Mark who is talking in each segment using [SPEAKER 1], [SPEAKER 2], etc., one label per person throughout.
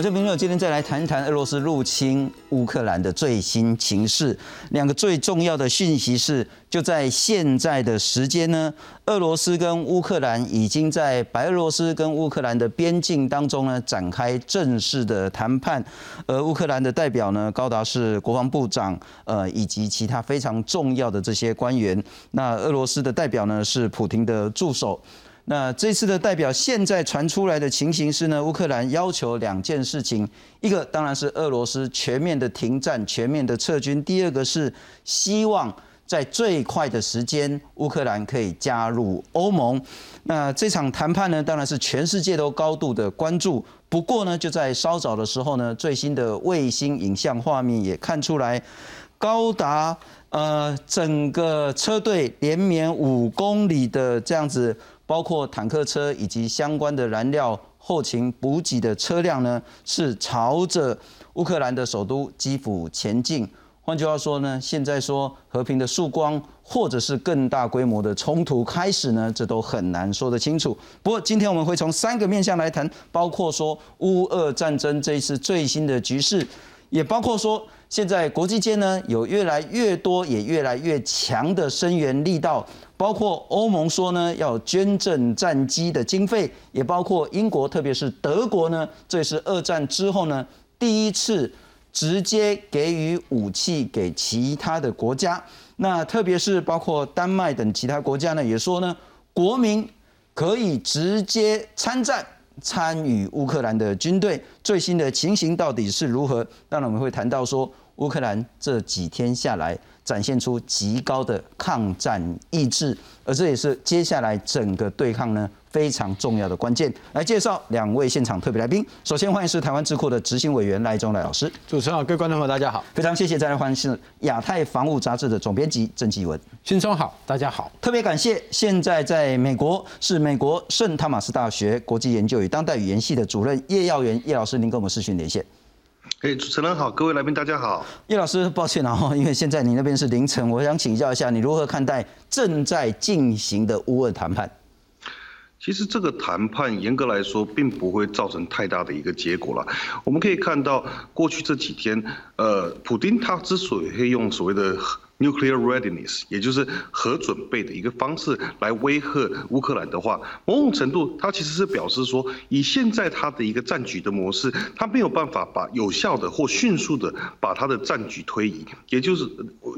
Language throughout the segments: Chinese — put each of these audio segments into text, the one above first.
[SPEAKER 1] 我这朋友今天再来谈一谈俄罗斯入侵乌克兰的最新情势。两个最重要的讯息是，就在现在的时间呢，俄罗斯跟乌克兰已经在白俄罗斯跟乌克兰的边境当中呢展开正式的谈判。而乌克兰的代表呢，高达是国防部长，呃，以及其他非常重要的这些官员。那俄罗斯的代表呢，是普廷的助手。那这次的代表现在传出来的情形是呢，乌克兰要求两件事情，一个当然是俄罗斯全面的停战、全面的撤军；第二个是希望在最快的时间，乌克兰可以加入欧盟。那这场谈判呢，当然是全世界都高度的关注。不过呢，就在稍早的时候呢，最新的卫星影像画面也看出来，高达呃整个车队连绵五公里的这样子。包括坦克车以及相关的燃料后勤补给的车辆呢，是朝着乌克兰的首都基辅前进。换句话说呢，现在说和平的曙光，或者是更大规模的冲突开始呢，这都很难说得清楚。不过今天我们会从三个面向来谈，包括说乌俄战争这一次最新的局势，也包括说现在国际间呢有越来越多也越来越强的声援力道。包括欧盟说呢要捐赠战机的经费，也包括英国，特别是德国呢，这也是二战之后呢第一次直接给予武器给其他的国家。那特别是包括丹麦等其他国家呢，也说呢国民可以直接参战，参与乌克兰的军队。最新的情形到底是如何？当然我们会谈到说乌克兰这几天下来。展现出极高的抗战意志，而这也是接下来整个对抗呢非常重要的关键。来介绍两位现场特别来宾，首先欢迎是台湾智库的执行委员赖中赖老师。
[SPEAKER 2] 主持人好，各位观众朋友大家好，
[SPEAKER 1] 非常谢谢。再来欢迎是亚太防务杂志的总编辑郑继文。
[SPEAKER 2] 新春好，大家好。
[SPEAKER 1] 特别感谢现在在美国是美国圣塔马斯大学国际研究与当代语言系的主任叶耀元叶老师，您跟我们视讯连线。
[SPEAKER 3] 哎，主持人好，各位来宾大家好。
[SPEAKER 1] 叶老师，抱歉啊，因为现在你那边是凌晨，我想请教一下，你如何看待正在进行的乌俄谈判？
[SPEAKER 3] 其实这个谈判严格来说，并不会造成太大的一个结果了。我们可以看到，过去这几天，呃，普丁他之所以会用所谓的。Nuclear readiness，也就是核准备的一个方式来威吓乌克兰的话，某种程度，它其实是表示说，以现在它的一个战局的模式，它没有办法把有效的或迅速的把它的战局推移。也就是，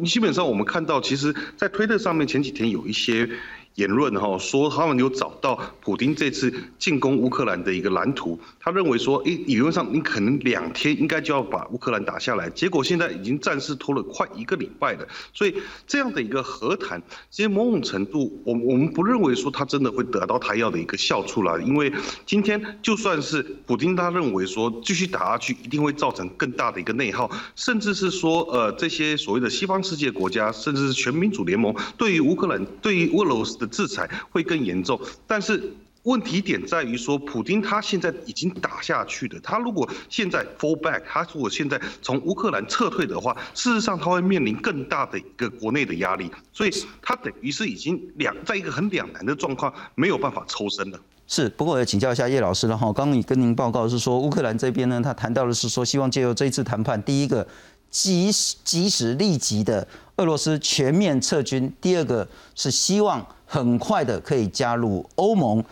[SPEAKER 3] 基本上我们看到，其实，在推特上面前几天有一些。言论哈说他们有找到普京这次进攻乌克兰的一个蓝图，他认为说，诶，理论上你可能两天应该就要把乌克兰打下来，结果现在已经战事拖了快一个礼拜了，所以这样的一个和谈，其实某种程度，我我们不认为说他真的会得到他要的一个效处了，因为今天就算是普京他认为说继续打下去一定会造成更大的一个内耗，甚至是说，呃，这些所谓的西方世界国家，甚至是全民主联盟对于乌克兰，对于俄罗斯。的制裁会更严重，但是问题点在于说，普京他现在已经打下去的，他如果现在 fall back，他如果现在从乌克兰撤退的话，事实上他会面临更大的一个国内的压力，所以他等于是已经两在一个很两难的状况，没有办法抽身了。
[SPEAKER 1] 是，不过我要请教一下叶老师了哈，刚刚你跟您报告是说，乌克兰这边呢，他谈到的是说，希望借由这一次谈判，第一个及时及时立即的俄罗斯全面撤军，第二个是希望。很快的可以加入欧盟。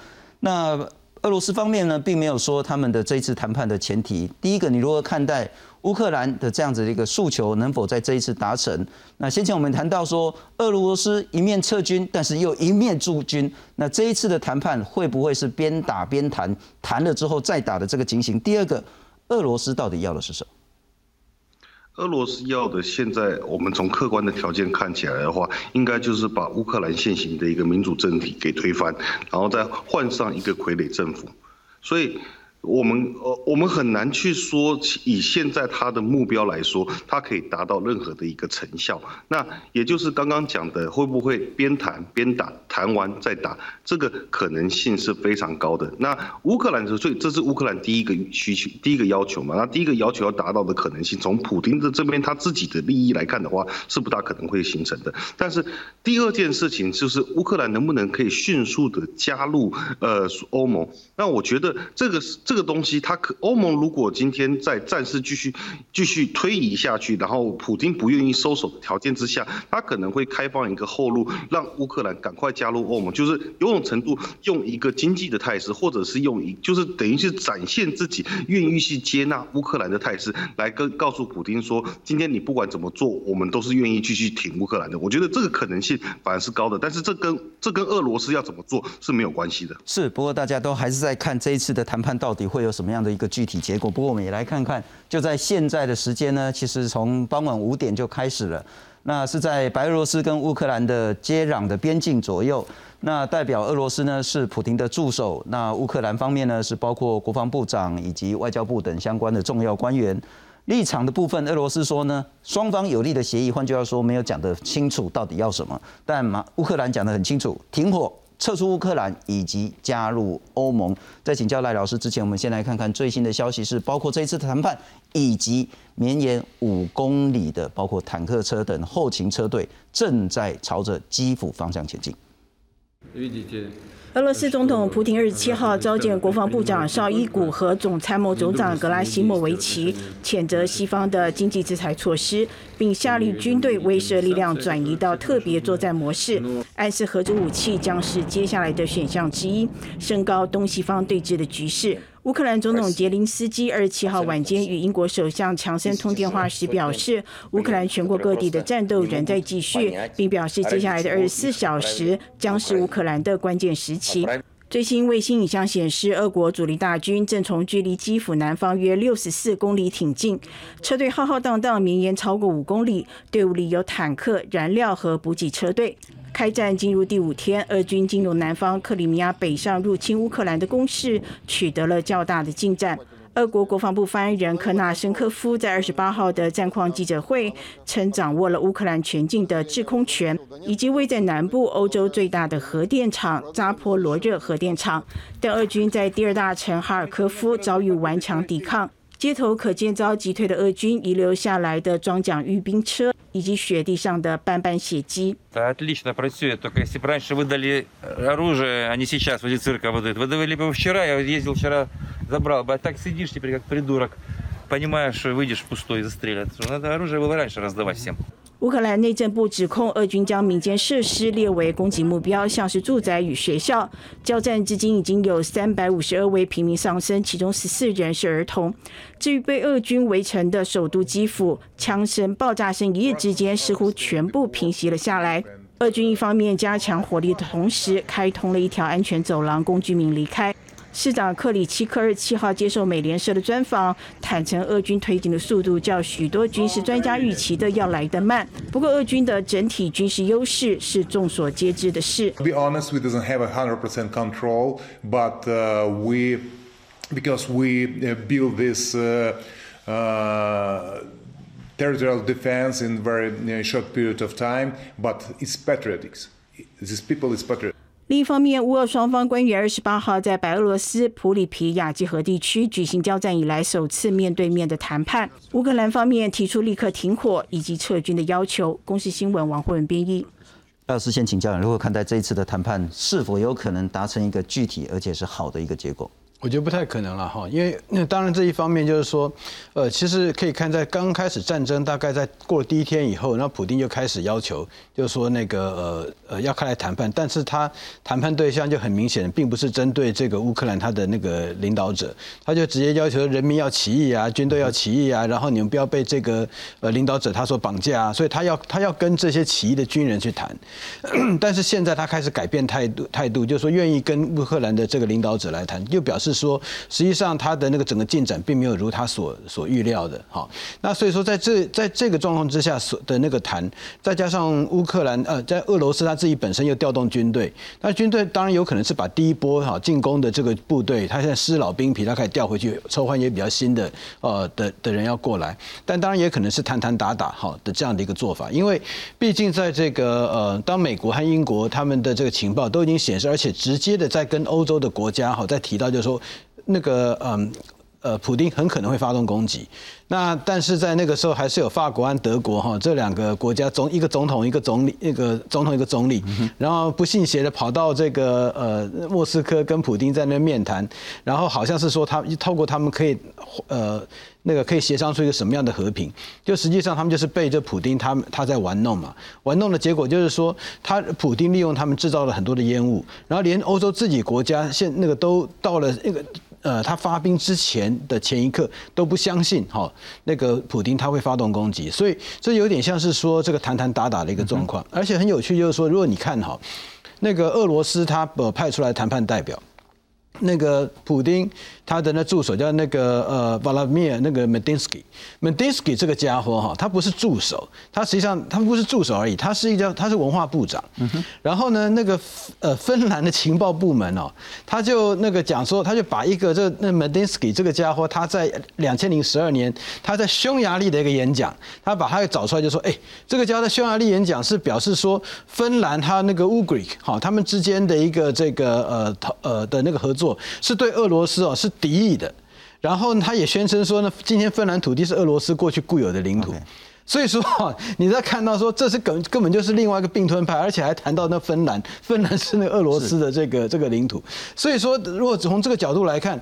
[SPEAKER 1] 那俄罗斯方面呢，并没有说他们的这一次谈判的前提。第一个，你如何看待乌克兰的这样子的一个诉求能否在这一次达成？那先前我们谈到说，俄罗斯一面撤军，但是又一面驻军。那这一次的谈判会不会是边打边谈，谈了之后再打的这个情形？第二个，俄罗斯到底要的是什么？
[SPEAKER 3] 俄罗斯要的，现在我们从客观的条件看起来的话，应该就是把乌克兰现行的一个民主政体给推翻，然后再换上一个傀儡政府，所以。我们呃，我们很难去说，以现在他的目标来说，他可以达到任何的一个成效。那也就是刚刚讲的，会不会边谈边打，谈完再打，这个可能性是非常高的。那乌克兰所以这是乌克兰第一个需求，第一个要求嘛。那第一个要求要达到的可能性，从普京的这边他自己的利益来看的话，是不大可能会形成的。但是第二件事情就是乌克兰能不能可以迅速的加入呃欧盟？那我觉得这个是。这个东西它可欧盟如果今天在战事继续继续推移下去，然后普京不愿意收手的条件之下，他可能会开放一个后路，让乌克兰赶快加入欧盟，就是有种程度用一个经济的态势，或者是用一就是等于是展现自己愿意去接纳乌克兰的态势，来跟告诉普京说，今天你不管怎么做，我们都是愿意继续挺乌克兰的。我觉得这个可能性反而是高的，但是这跟这跟俄罗斯要怎么做是没有关系的。
[SPEAKER 1] 是，不过大家都还是在看这一次的谈判到底会有什么样的一个具体结果。不过我们也来看看，就在现在的时间呢，其实从傍晚五点就开始了。那是在白俄罗斯跟乌克兰的接壤的边境左右。那代表俄罗斯呢是普廷的助手，那乌克兰方面呢是包括国防部长以及外交部等相关的重要官员。立场的部分，俄罗斯说呢，双方有利的协议，换句话说，没有讲得清楚到底要什么。但马乌克兰讲得很清楚，停火、撤出乌克兰以及加入欧盟。在请教赖老师之前，我们先来看看最新的消息，是包括这一次谈判以及绵延五公里的包括坦克车等后勤车队正在朝着基辅方向前进。
[SPEAKER 4] 俄罗斯总统普京二十七号召见国防部长绍伊古和总参谋总长格拉西莫维奇，谴责西方的经济制裁措施，并下令军队威慑力量转移到特别作战模式，暗示核武武器将是接下来的选项之一，升高东西方对峙的局势。乌克兰总统杰林斯基二十七号晚间与英国首相强森通电话时表示，乌克兰全国各地的战斗仍在继续，并表示接下来的二十四小时将是乌克兰的关键时期。最新卫星影像显示，俄国主力大军正从距离基辅南方约六十四公里挺进，车队浩浩荡荡，绵延超过五公里，队伍里有坦克、燃料和补给车队。开战进入第五天，俄军进入南方克里米亚北上入侵乌克兰的攻势取得了较大的进展。俄国国防部发言人科纳申科夫在二十八号的战况记者会称，掌握了乌克兰全境的制空权，以及位在南部欧洲最大的核电厂扎波罗热核电厂。但俄军在第二大城哈尔科夫遭遇顽强抵抗。街头可见遭击退的俄军遗留下来的装甲运兵车，以及雪地上的斑斑血迹。
[SPEAKER 5] Отлично працюет. Только если бы раньше выдали оружие, а не сейчас возле цирка выдают. Выдавали бы вчера, я ездил вчера, забрал бы. А так сидишь теперь как придурок, понимаешь, что выйдешь пустой и застрелят. Надо оружие было раньше раздавать всем.
[SPEAKER 4] 乌克兰内政部指控俄军将民间设施列为攻击目标，像是住宅与学校。交战至今已经有三百五十二位平民丧生，其中十四人是儿童。至于被俄军围城的首都基辅，枪声、爆炸声一夜之间似乎全部平息了下来。俄军一方面加强火力的同时，开通了一条安全走廊供居民离开。 市长克里奇科二七号接受美联社的专访，坦诚俄军推进的速度较许多军事专家预期的要来得慢。不过，俄军的整体军事优势是众所皆知的事。
[SPEAKER 6] To be honest, we doesn't have a hundred percent control, but uh, we because we build this. Uh, uh, territorial defense in very short period of time, but it's patriotics. These people is patriotic.
[SPEAKER 4] 另一方面，乌俄双方关于二十八号在白俄罗斯普里皮亚季河地区举行交战以来首次面对面的谈判。乌克兰方面提出立刻停火以及撤军的要求。公司新闻王慧文编译。
[SPEAKER 1] 要事先请教，如何看待这一次的谈判，是否有可能达成一个具体而且是好的一个结果？
[SPEAKER 2] 我觉得不太可能了哈，因为那当然这一方面就是说，呃，其实可以看在刚开始战争大概在过了第一天以后，那普京就开始要求，就是说那个呃呃要开来谈判，但是他谈判对象就很明显，并不是针对这个乌克兰他的那个领导者，他就直接要求人民要起义啊，军队要起义啊，然后你们不要被这个呃领导者他所绑架啊，所以他要他要跟这些起义的军人去谈，但是现在他开始改变态度态度，就是说愿意跟乌克兰的这个领导者来谈，就表示。是说，实际上他的那个整个进展并没有如他所所预料的，好，那所以说在这在这个状况之下所的那个谈，再加上乌克兰呃，在俄罗斯他自己本身又调动军队，那军队当然有可能是把第一波哈进攻的这个部队，他现在失老兵皮，他可以调回去，抽换一些比较新的呃的的人要过来，但当然也可能是谈谈打打好的这样的一个做法，因为毕竟在这个呃，当美国和英国他们的这个情报都已经显示，而且直接的在跟欧洲的国家哈在提到就是说。那个嗯，呃，普丁很可能会发动攻击。那但是在那个时候，还是有法国和德国哈这两个国家总一个总统一个总理，一个总统一个总理，然后不信邪的跑到这个呃莫斯科跟普丁在那面谈，然后好像是说他透过他们可以呃那个可以协商出一个什么样的和平，就实际上他们就是被这普丁他们他在玩弄嘛，玩弄的结果就是说他普丁利用他们制造了很多的烟雾，然后连欧洲自己国家现那个都到了那个。呃，他发兵之前的前一刻都不相信哈，那个普丁他会发动攻击，所以这有点像是说这个谈谈打打的一个状况，而且很有趣，就是说如果你看哈，那个俄罗斯他呃派出来谈判代表，那个普丁。他的那助手叫那个呃 Vladimir 那个 Medinsky，Medinsky 这个家伙哈，他不是助手，他实际上他不是助手而已，他是一个他是文化部长。然后呢，那个呃芬兰的情报部门哦，他就那个讲说，他就把一个这那 Medinsky 这个家伙，他在两千零十二年他在匈牙利的一个演讲，他把他给找出来，就说，哎，这个家伙在匈牙利演讲是表示说芬兰他那个 Ugric 好，他们之间的一个这个呃呃的那个合作是对俄罗斯哦是。敌意的，然后他也宣称说呢，今天芬兰土地是俄罗斯过去固有的领土，所以说你在看到说这是根根本就是另外一个并吞派，而且还谈到那芬兰，芬兰是那俄罗斯的这个这个领土，所以说如果从这个角度来看。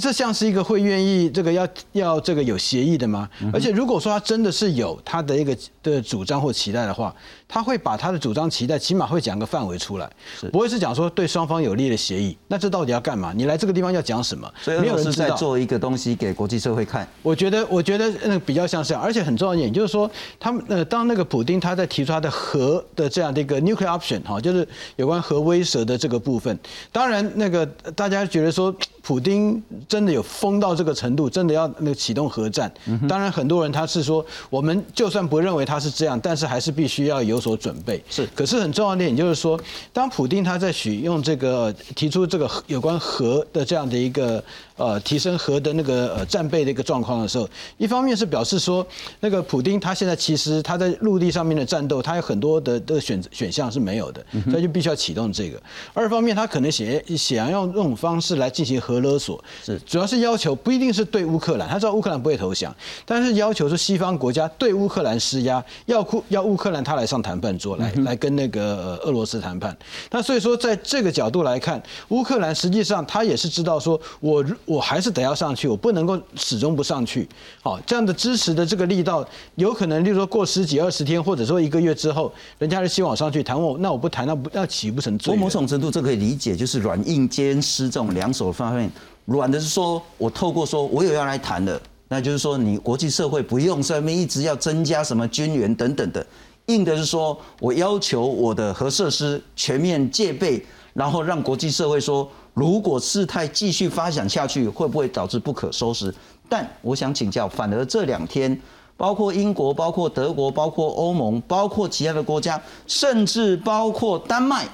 [SPEAKER 2] 这像是一个会愿意这个要要这个有协议的吗？而且如果说他真的是有他的一个的主张或期待的话，他会把他的主张期待起码会讲个范围出来，不会是讲说对双方有利的协议。那这到底要干嘛？你来这个地方要讲什么？
[SPEAKER 1] 所以俄罗斯在做一个东西给国际社会看。
[SPEAKER 2] 我觉得，我觉得那比较像是这样，而且很重要一点就是说，他们呃，当那个普丁他在提出他的核的这样的一个 nuclear option 哈，就是有关核威慑的这个部分。当然，那个大家觉得说。普丁真的有疯到这个程度，真的要那个启动核战。当然，很多人他是说，我们就算不认为他是这样，但是还是必须要有所准备。
[SPEAKER 1] 是，
[SPEAKER 2] 可是很重要一点就是说，当普丁他在许用这个提出这个有关核的这样的一个。呃，提升核的那个呃战备的一个状况的时候，一方面是表示说，那个普丁他现在其实他在陆地上面的战斗，他有很多的的选选项是没有的，所以就必须要启动这个。二方面，他可能想想要用这种方式来进行核勒索，
[SPEAKER 1] 是
[SPEAKER 2] 主要是要求不一定是对乌克兰，他知道乌克兰不会投降，但是要求是西方国家对乌克兰施压，要乌要乌克兰他来上谈判桌来来跟那个俄罗斯谈判。那所以说，在这个角度来看，乌克兰实际上他也是知道说，我。我还是得要上去，我不能够始终不上去。好，这样的支持的这个力道，有可能，例如说过十几二十天，或者说一个月之后，人家是希望上去谈我，那我不谈，那不那岂不成罪？
[SPEAKER 1] 某种程度这可以理解，就是软硬兼施这种两手方软的是说我透过说我有要来谈的，那就是说你国际社会不用上面一直要增加什么军援等等的。硬的是说我要求我的核设施全面戒备，然后让国际社会说。如果事态继续发展下去，会不会导致不可收拾？但我想请教，反而这两天，包括英国、包括德国、包括欧盟、包括其他的国家，甚至包括丹麦，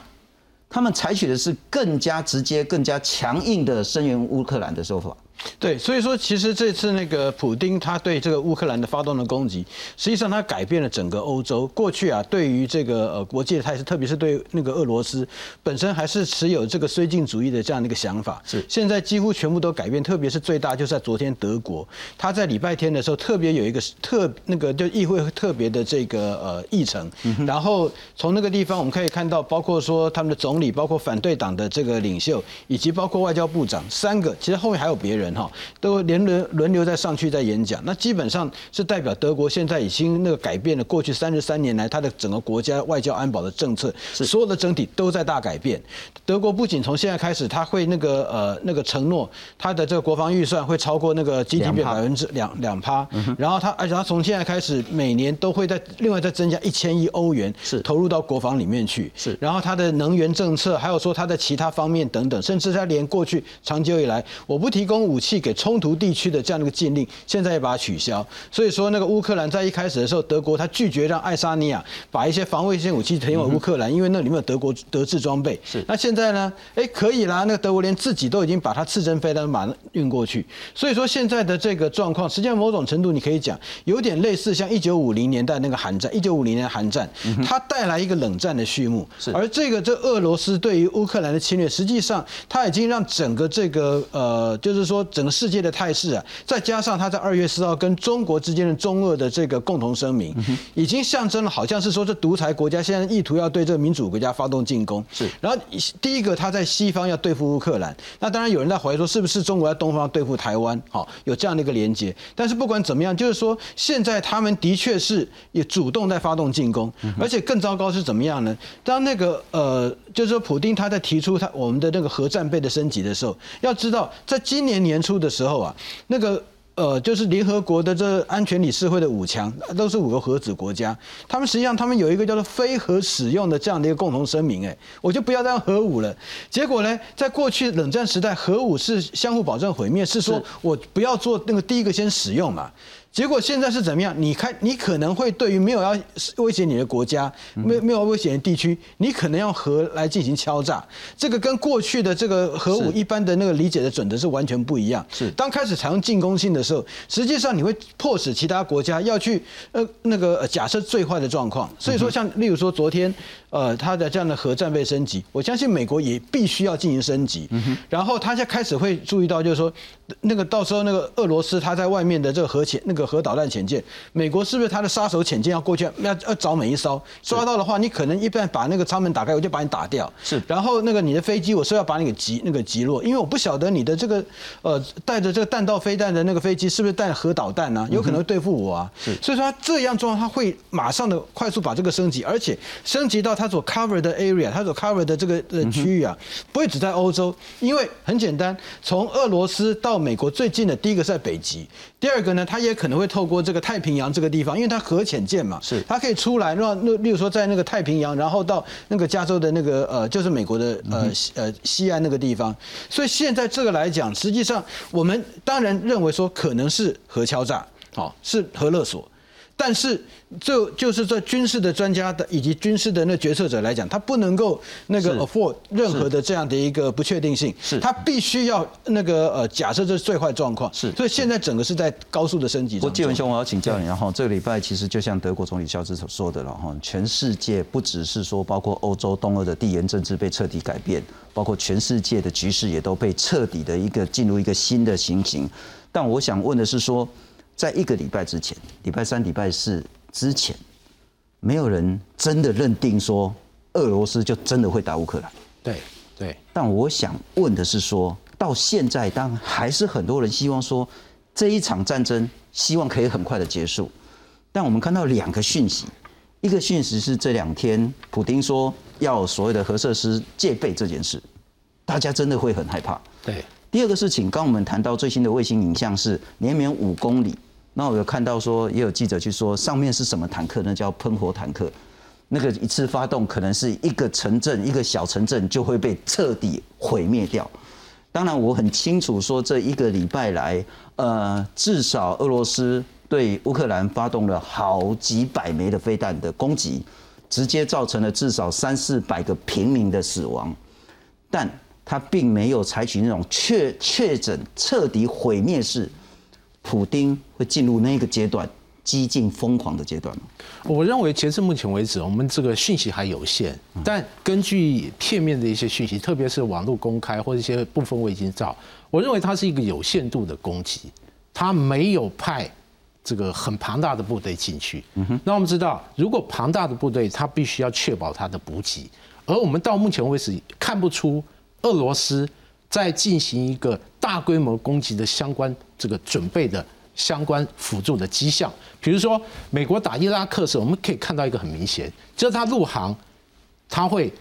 [SPEAKER 1] 他们采取的是更加直接、更加强硬的声援乌克兰的手法。
[SPEAKER 2] 对，所以说其实这次那个普丁他对这个乌克兰的发动的攻击，实际上他改变了整个欧洲。过去啊，对于这个呃国际的态势，特别是对那个俄罗斯本身还是持有这个绥靖主义的这样的一个想法。
[SPEAKER 1] 是，
[SPEAKER 2] 现在几乎全部都改变，特别是最大就是在昨天德国，他在礼拜天的时候特别有一个特那个就议会特别的这个呃议程，然后从那个地方我们可以看到，包括说他们的总理，包括反对党的这个领袖，以及包括外交部长三个，其实后面还有别人。哈，都连轮轮流在上去在演讲，那基本上是代表德国现在已经那个改变了过去三十三年来它的整个国家外交安保的政策，是。所有的整体都在大改变。德国不仅从现在开始，他会那个呃那个承诺他的这个国防预算会超过那个 GDP 百分之两两趴，然后他而且他从现在开始每年都会在另外再增加一千亿欧元
[SPEAKER 1] 是。
[SPEAKER 2] 投入到国防里面去，
[SPEAKER 1] 是。
[SPEAKER 2] 然后他的能源政策还有说他的其他方面等等，甚至他连过去长久以来我不提供武器给冲突地区的这样的一个禁令，现在也把它取消。所以说，那个乌克兰在一开始的时候，德国他拒绝让爱沙尼亚把一些防卫性武器提供乌克兰，因为那里面有德国德制装备。
[SPEAKER 1] 是。
[SPEAKER 2] 那现在呢？哎，可以啦。那个德国连自己都已经把它刺针飞弹把运过去。所以说，现在的这个状况，实际上某种程度你可以讲，有点类似像一九五零年代那个韩战。一九五零年韩战，它带来一个冷战的序幕。
[SPEAKER 1] 是。
[SPEAKER 2] 而这个这俄罗斯对于乌克兰的侵略，实际上它已经让整个这个呃，就是说。说整个世界的态势啊，再加上他在二月四号跟中国之间的中俄的这个共同声明，已经象征了好像是说这独裁国家现在意图要对这个民主国家发动进攻。
[SPEAKER 1] 是，
[SPEAKER 2] 然后第一个他在西方要对付乌克兰，那当然有人在怀疑说是不是中国在东方对付台湾？好，有这样的一个连接。但是不管怎么样，就是说现在他们的确是也主动在发动进攻，而且更糟糕是怎么样呢？当那个呃，就是说普丁他在提出他我们的那个核战备的升级的时候，要知道在今年年初的时候啊，那个。呃，就是联合国的这安全理事会的五强都是五个核子国家，他们实际上他们有一个叫做非核使用的这样的一个共同声明，哎，我就不要再用核武了。结果呢，在过去冷战时代，核武是相互保证毁灭，是说我不要做那个第一个先使用嘛。结果现在是怎么样？你看，你可能会对于没有要威胁你的国家，没没有威胁的地区，你可能用核来进行敲诈。这个跟过去的这个核武一般的那个理解的准则是完全不一样。
[SPEAKER 1] 是
[SPEAKER 2] 当开始采用进攻性的时候，实际上你会迫使其他国家要去呃那个假设最坏的状况。所以说，像例如说昨天呃他的这样的核战备升级，我相信美国也必须要进行升级。然后他现在开始会注意到，就是说那个到时候那个俄罗斯他在外面的这个核潜那个。核导弹潜舰，美国是不是他的杀手潜舰要过去要要找每一艘抓到的话，你可能一旦把那个舱门打开，我就把你打掉。
[SPEAKER 1] 是，
[SPEAKER 2] 然后那个你的飞机，我是要把你给击那个击落，因为我不晓得你的这个呃带着这个弹道飞弹的那个飞机是不是带核导弹呢？有可能会对付我啊。
[SPEAKER 1] 是，
[SPEAKER 2] 所以说他这样做，他会马上的快速把这个升级，而且升级到他所 cover 的 area，它所 cover 的这个呃区域啊，不会只在欧洲，因为很简单，从俄罗斯到美国最近的第一个是在北极，第二个呢，它也可能会透过这个太平洋这个地方，因为它核潜舰嘛，
[SPEAKER 1] 是
[SPEAKER 2] 它可以出来，那那例如说在那个太平洋，然后到那个加州的那个呃，就是美国的呃呃西岸那个地方。所以现在这个来讲，实际上我们当然认为说可能是核敲诈，好是核勒索。但是，就就是在军事的专家的以及军事的那决策者来讲，他不能够那个 afford 任何的这样的一个不确定性，
[SPEAKER 1] 是
[SPEAKER 2] 他必须要那个呃假设这是最坏状况，
[SPEAKER 1] 是，
[SPEAKER 2] 所以现在整个是在高速的升级。
[SPEAKER 1] 不过，纪文兄，我要请教你，然后这个礼拜其实就像德国总理肖兹所说的了哈，全世界不只是说包括欧洲东欧的地缘政治被彻底改变，包括全世界的局势也都被彻底的一个进入一个新的情形。但我想问的是说。在一个礼拜之前，礼拜三、礼拜四之前，没有人真的认定说俄罗斯就真的会打乌克兰。
[SPEAKER 2] 对对。
[SPEAKER 1] 但我想问的是，说到现在，当还是很多人希望说这一场战争希望可以很快的结束。但我们看到两个讯息，一个讯息是这两天普京说要所谓的核设施戒备这件事，大家真的会很害怕。
[SPEAKER 2] 对。
[SPEAKER 1] 第二个事情，刚我们谈到最新的卫星影像是连绵五公里。那我有看到说，也有记者去说，上面是什么坦克？那叫喷火坦克。那个一次发动，可能是一个城镇、一个小城镇就会被彻底毁灭掉。当然，我很清楚说，这一个礼拜来，呃，至少俄罗斯对乌克兰发动了好几百枚的飞弹的攻击，直接造成了至少三四百个平民的死亡。但他并没有采取那种确确诊、彻底毁灭式。普丁会进入那个阶段，激进疯狂的阶段吗？
[SPEAKER 7] 我认为截至目前为止，我们这个讯息还有限。但根据片面的一些讯息，特别是网络公开或者一些部分卫星照，我认为它是一个有限度的攻击，它没有派这个很庞大的部队进去。那我们知道，如果庞大的部队，它必须要确保它的补给，而我们到目前为止看不出俄罗斯。在进行一个大规模攻击的相关这个准备的相关辅助的迹象，比如说美国打伊拉克时，我们可以看到一个很明显，就是它入航，它会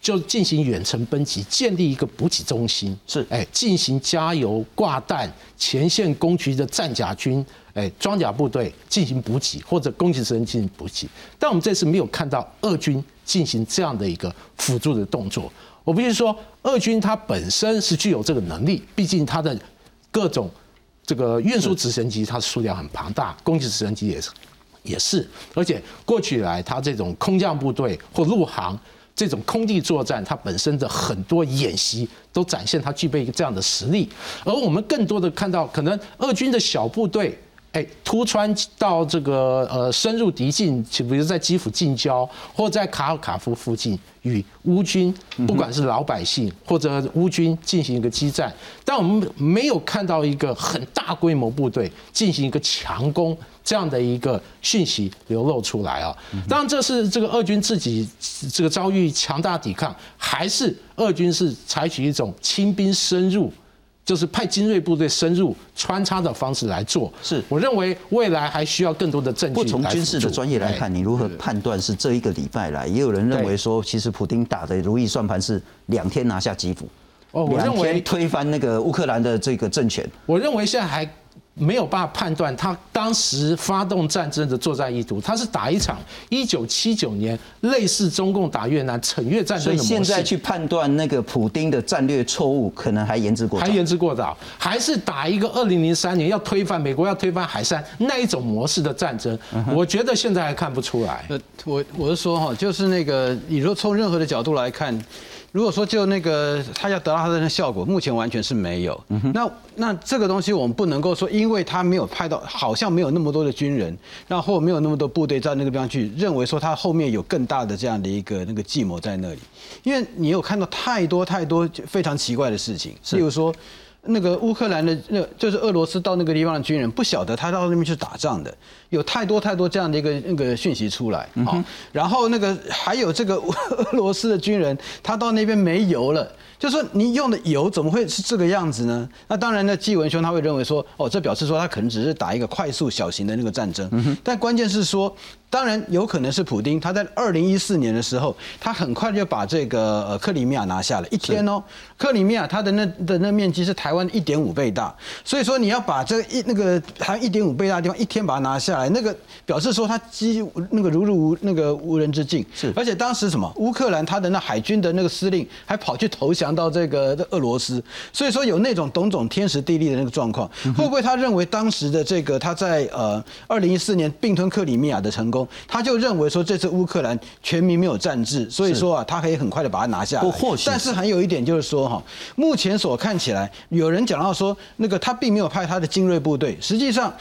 [SPEAKER 7] 就进行远程奔袭，建立一个补给中心，
[SPEAKER 1] 是
[SPEAKER 7] 哎进行加油挂弹，前线攻击的战甲军，哎装甲部队进行补给或者攻击时间进行补给，但我们这次没有看到俄军进行这样的一个辅助的动作。我必须说，俄军它本身是具有这个能力，毕竟它的各种这个运输直升机，它的数量很庞大，攻击直升机也是也是，而且过去以来，它这种空降部队或陆航这种空地作战，它本身的很多演习都展现它具备一个这样的实力，而我们更多的看到，可能俄军的小部队哎，突穿到这个呃深入敌境，比如在基辅近郊或在卡尔卡夫附近，与乌军不管是老百姓或者乌军进行一个激战，但我们没有看到一个很大规模部队进行一个强攻这样的一个讯息流露出来啊。当然，这是这个俄军自己这个遭遇强大抵抗，还是俄军是采取一种轻兵深入？就是派精锐部队深入穿插的方式来做，
[SPEAKER 1] 是
[SPEAKER 7] 我认为未来还需要更多的证据。
[SPEAKER 1] 不从军事的专业来看，你如何判断是这一个礼拜来？也有人认为说，其实普京打的如意算盘是两天拿下基辅，
[SPEAKER 7] 哦，我认为
[SPEAKER 1] 推翻那个乌克兰的这个政权。
[SPEAKER 7] 我认为现在还。没有办法判断他当时发动战争的作战意图，他是打一场一九七九年类似中共打越南惩越战争的
[SPEAKER 1] 模式。现在去判断那个普丁的战略错误，可能还言之过早。
[SPEAKER 7] 还言之过早，还是打一个二零零三年要推翻美国要推翻海山那一种模式的战争？我觉得现在还看不出来。呃，
[SPEAKER 2] 我我是说哈，就是那个，你说从任何的角度来看。如果说就那个他要得到他的效果，目前完全是没有。那那这个东西我们不能够说，因为他没有派到，好像没有那么多的军人，然后没有那么多部队在那个地方去，认为说他后面有更大的这样的一个那个计谋在那里。因为你有看到太多太多非常奇怪的事情，例如说。那个乌克兰的那，就是俄罗斯到那个地方的军人不晓得他到那边去打仗的，有太多太多这样的一个那个讯息出来啊。然后那个还有这个 俄罗斯的军人，他到那边没油了，就说你用的油怎么会是这个样子呢？那当然呢，季文兄他会认为说，哦，这表示说他可能只是打一个快速小型的那个战争。但关键是说。当然有可能是普丁，他在二零一四年的时候，他很快就把这个呃克里米亚拿下了，一天哦，克里米亚它的那的那面积是台湾一点五倍大，所以说你要把这一那个台一点五倍大的地方一天把它拿下来，那个表示说他几那个如入无那个无人之境，
[SPEAKER 1] 是，
[SPEAKER 2] 而且当时什么乌克兰他的那海军的那个司令还跑去投降到这个俄罗斯，所以说有那种种种天时地利的那个状况，会不会他认为当时的这个他在呃二零一四年并吞克里米亚的成功？他就认为说这次乌克兰全民没有战志，所以说啊，他可以很快的把它拿下。
[SPEAKER 1] 或许，
[SPEAKER 2] 但是还有一点就是说哈，目前所看起来，有人讲到说，那个他并没有派他的精锐部队，实际上。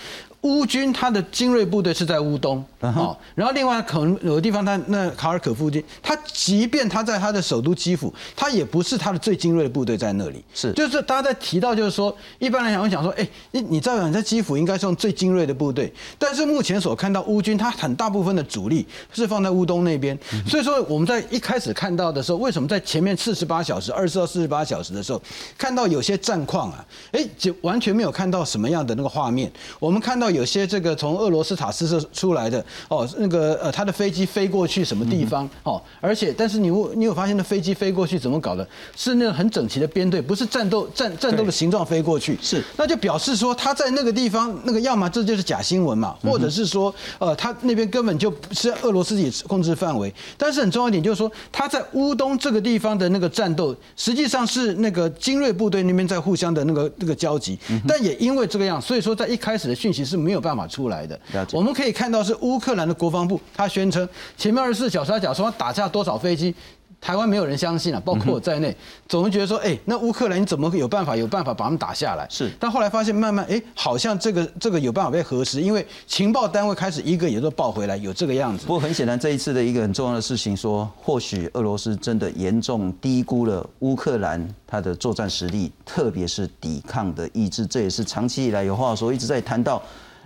[SPEAKER 2] 乌军他的精锐部队是在乌东，哦，然后另外可能有的地方，他那卡尔可附近，他即便他在他的首都基辅，他也不是他的最精锐的部队在那里，
[SPEAKER 1] 是，
[SPEAKER 2] 就是大家在提到，就是说，一般来讲会讲说，哎，你你照样在基辅应该是用最精锐的部队，但是目前所看到乌军，他很大部分的主力是放在乌东那边，所以说我们在一开始看到的时候，为什么在前面四十八小时、二十到四十八小时的时候，看到有些战况啊，哎，就完全没有看到什么样的那个画面，我们看到。有些这个从俄罗斯塔斯社出来的哦，那个呃，他的飞机飞过去什么地方哦？而且，但是你你有发现那飞机飞过去怎么搞的？是那个很整齐的编队，不是战斗战战斗的形状飞过去。
[SPEAKER 1] 是，
[SPEAKER 2] 那就表示说他在那个地方，那个要么这就是假新闻嘛，或者是说呃，他那边根本就不是俄罗斯己控制范围。但是很重要一点就是说，他在乌东这个地方的那个战斗，实际上是那个精锐部队那边在互相的那个那个交集。但也因为这个样，所以说在一开始的讯息是。没有办法出来的。我们可以看到是乌克兰的国防部，他宣称前面二十四小时他讲说打下多少飞机，台湾没有人相信啊，包括我在内，总是觉得说，哎，那乌克兰你怎么有办法有办法把他们打下来？
[SPEAKER 1] 是，
[SPEAKER 2] 但后来发现慢慢，哎，好像这个这个有办法被核实，因为情报单位开始一个也都报回来有这个样子。
[SPEAKER 1] 不过很显然，这一次的一个很重要的事情，说或许俄罗斯真的严重低估了乌克兰他的作战实力，特别是抵抗的意志，这也是长期以来有话说一直在谈到。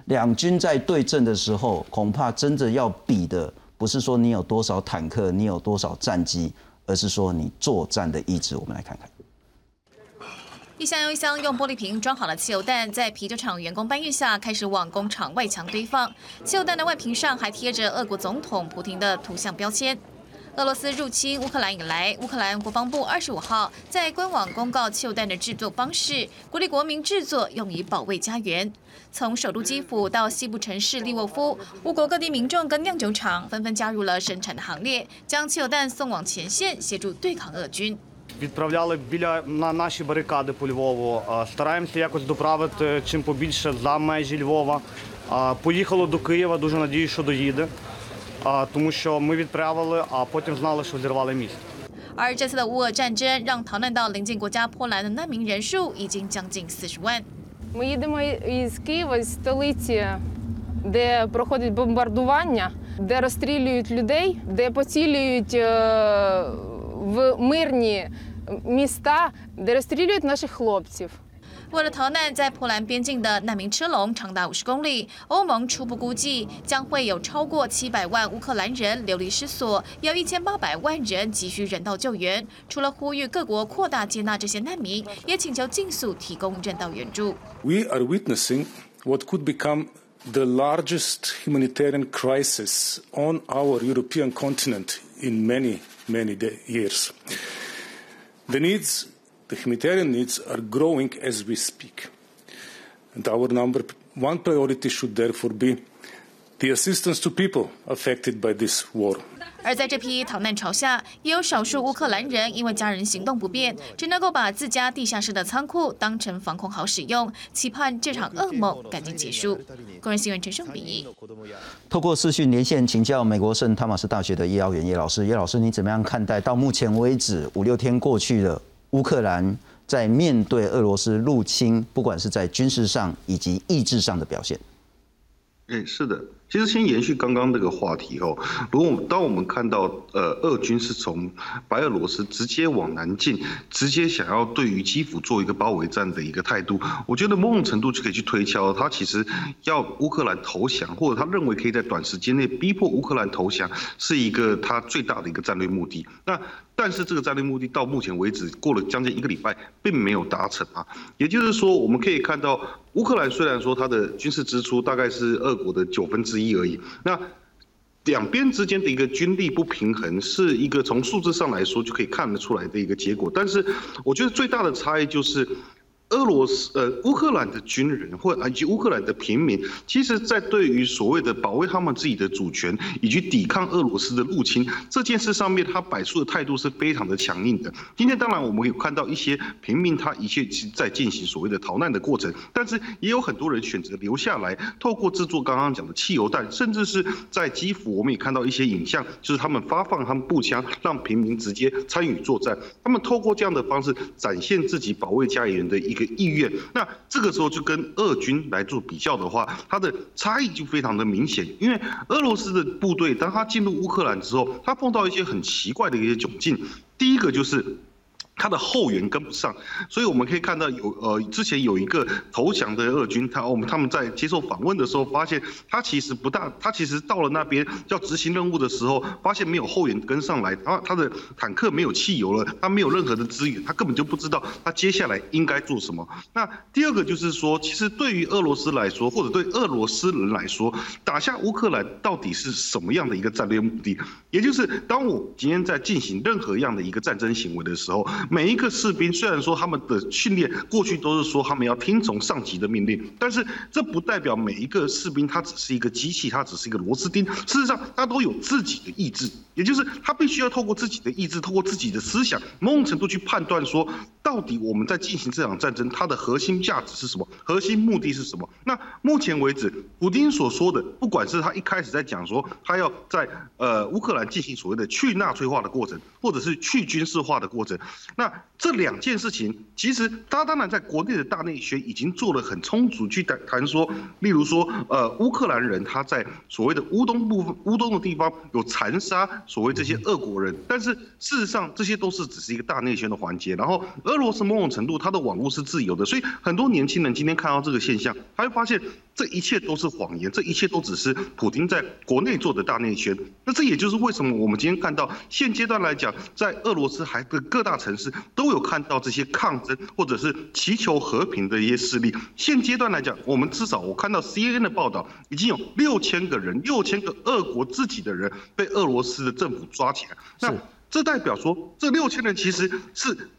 [SPEAKER 1] 两军在对阵的时候，恐怕真的要比的不是说你有多少坦克，你有多少战机，而是说你作战的意志。我们来看看，
[SPEAKER 8] 一箱又一箱用玻璃瓶装好了汽油弹，在啤酒厂员工搬运下，开始往工厂外墙堆放。汽油弹的外瓶上还贴着俄国总统普京的图像标签。俄罗斯入侵乌克兰以来，乌克兰国防部二十五号在官网公告汽油弹的制作方式，鼓励国民制作，用以保卫家园。从首都基辅到西部城市利沃夫，乌国各地民众跟酿酒厂纷纷加入了生产的行列，将汽油弹送往前线，协助对抗俄军。
[SPEAKER 9] Відправляли біля на наші барикади по Львову. Стараємося якось доправити чим побільше за межі Львова. Поїхало до Києва. Дуже надію, що доїде.
[SPEAKER 8] 而这次的乌俄战争让逃难到邻近国家波兰的难民人数已经将近四十万。
[SPEAKER 10] Ми їдемо із Києва, з столиці, де проходить бомбардування, де розстрілюють людей, де поцілюють е, в мирні міста, де розстрілюють наших хлопців.
[SPEAKER 8] 为了逃难，在波兰边境的难民车龙长达五十公里。欧盟初步估计，将会有超过七百万乌克兰人流离失所，有一千八百万人急需人道救援。除了呼吁各国扩大接纳这些难民，也请求尽速提供人道援助。
[SPEAKER 11] We are witnessing what could become the largest humanitarian crisis on our European continent in many, many years. The needs, the humanitarian needs, are growing as we speak. And our number one priority should therefore be the assistance to people affected by this war.
[SPEAKER 8] 而在这批逃难潮下，也有少数乌克兰人因为家人行动不便，只能够把自家地下室的仓库当成防空壕使用，期盼这场噩梦赶紧结束。工人新闻陈胜比。
[SPEAKER 1] 透过视讯连线请教美国圣汤马斯大学的叶耀元叶老师，叶老师你怎么样看待到目前为止五六天过去了，乌克兰在面对俄罗斯入侵，不管是在军事上以及意志上的表现？
[SPEAKER 3] 哎，是的，其实先延续刚刚那个话题哦，如果当我们看到呃俄军是从白俄罗斯直接往南进，直接想要对于基辅做一个包围战的一个态度，我觉得某种程度就可以去推敲，他其实要乌克兰投降，或者他认为可以在短时间内逼迫乌克兰投降，是一个他最大的一个战略目的。那但是这个战略目的到目前为止过了将近一个礼拜，并没有达成啊。也就是说，我们可以看到，乌克兰虽然说它的军事支出大概是俄国的九分之一而已，那两边之间的一个军力不平衡，是一个从数字上来说就可以看得出来的一个结果。但是，我觉得最大的差异就是。俄罗斯呃，乌克兰的军人或以及乌克兰的平民，其实，在对于所谓的保卫他们自己的主权以及抵抗俄罗斯的入侵这件事上面，他摆出的态度是非常的强硬的。今天当然我们有看到一些平民，他一切在进行所谓的逃难的过程，但是也有很多人选择留下来，透过制作刚刚讲的汽油弹，甚至是在基辅，我们也看到一些影像，就是他们发放他们步枪，让平民直接参与作战。他们透过这样的方式展现自己保卫家园的一个意愿，那这个时候就跟俄军来做比较的话，它的差异就非常的明显。因为俄罗斯的部队，当他进入乌克兰之后，他碰到一些很奇怪的一些窘境。第一个就是。他的后援跟不上，所以我们可以看到有呃，之前有一个投降的俄军，他我们他们在接受访问的时候发现，他其实不大，他其实到了那边要执行任务的时候，发现没有后援跟上来，他他的坦克没有汽油了，他没有任何的资源，他根本就不知道他接下来应该做什么。那第二个就是说，其实对于俄罗斯来说，或者对俄罗斯人来说，打下乌克兰到底是什么样的一个战略目的？也就是当我今天在进行任何样的一个战争行为的时候。每一个士兵虽然说他们的训练过去都是说他们要听从上级的命令，但是这不代表每一个士兵他只是一个机器，他只是一个螺丝钉。事实上，他都有自己的意志，也就是他必须要透过自己的意志，透过自己的思想，某种程度去判断说，到底我们在进行这场战争，它的核心价值是什么，核心目的是什么。那目前为止，普京所说的，不管是他一开始在讲说他要在呃乌克兰进行所谓的去纳粹化的过程，或者是去军事化的过程。那这两件事情，其实他当然在国内的大内宣已经做了很充足去谈谈说，例如说，呃，乌克兰人他在所谓的乌东部分、乌东的地方有残杀所谓这些俄国人，但是事实上这些都是只是一个大内宣的环节。然后俄罗斯某种程度它的网络是自由的，所以很多年轻人今天看到这个现象，他会发现这一切都是谎言，这一切都只是普京在国内做的大内宣。那这也就是为什么我们今天看到现阶段来讲，在俄罗斯还各各大城市都有看到这些抗争或者是祈求和平的一些势力。现阶段来讲，我们至少我看到 CNN 的报道，已经有六千个人，六千个俄国自己的人被俄罗斯的政府抓起来。那这代表说，这六千人其实是。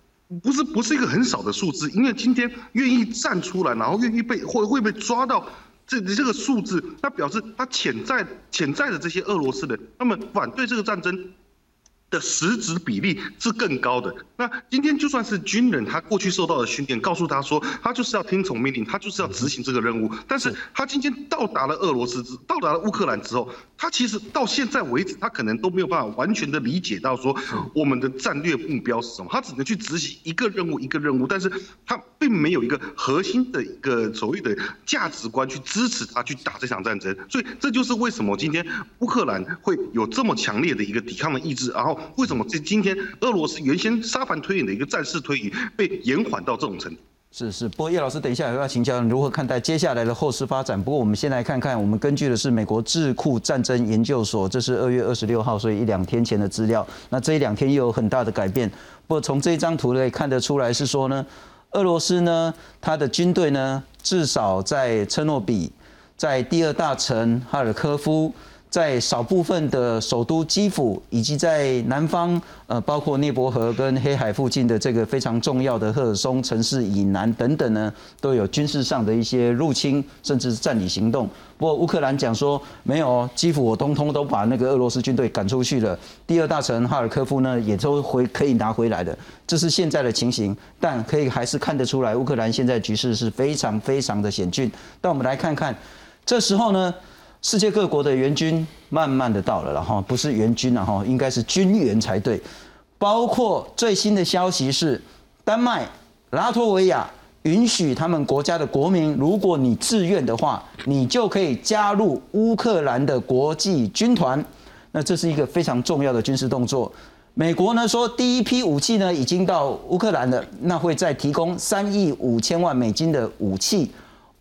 [SPEAKER 3] 不是不是一个很少的数字，因为今天愿意站出来，然后愿意被会会被抓到这这个数字，那表示他潜在潜在的这些俄罗斯人，他们反对这个战争，的实质比例是更高的。那今天就算是军人，他过去受到的训练告诉他说，他就是要听从命令，他就是要执行这个任务。但是他今天到达了俄罗斯之，到达了乌克兰之后，他其实到现在为止，他可能都没有办法完全的理解到说我们的战略目标是什么。他只能去执行一个任务一个任务，但是他并没有一个核心的一个所谓的价值观去支持他去打这场战争。所以这就是为什么今天乌克兰会有这么强烈的一个抵抗的意志，然后。为什么这今天俄罗斯原先沙盘推演的一个战事推移被延缓到这种程度？
[SPEAKER 1] 是是，不过叶老师等一下要请教如何看待接下来的后市发展。不过我们先来看看，我们根据的是美国智库战争研究所，这是二月二十六号，所以一两天前的资料。那这一两天又有很大的改变。不过从这一张图可以看得出来，是说呢，俄罗斯呢，它的军队呢，至少在车诺比，在第二大城哈尔科夫。在少部分的首都基辅，以及在南方，呃，包括涅伯河跟黑海附近的这个非常重要的赫尔松城市以南等等呢，都有军事上的一些入侵，甚至是占领行动。不过乌克兰讲说没有，基辅我通通都把那个俄罗斯军队赶出去了。第二大城哈尔科夫呢，也都回可以拿回来的。这是现在的情形，但可以还是看得出来，乌克兰现在局势是非常非常的险峻。但我们来看看，这时候呢？世界各国的援军慢慢的到了，然后不是援军了哈，应该是军援才对。包括最新的消息是，丹麦、拉脱维亚允许他们国家的国民，如果你自愿的话，你就可以加入乌克兰的国际军团。那这是一个非常重要的军事动作。美国呢说，第一批武器呢已经到乌克兰了，那会再提供三亿五千万美金的武器。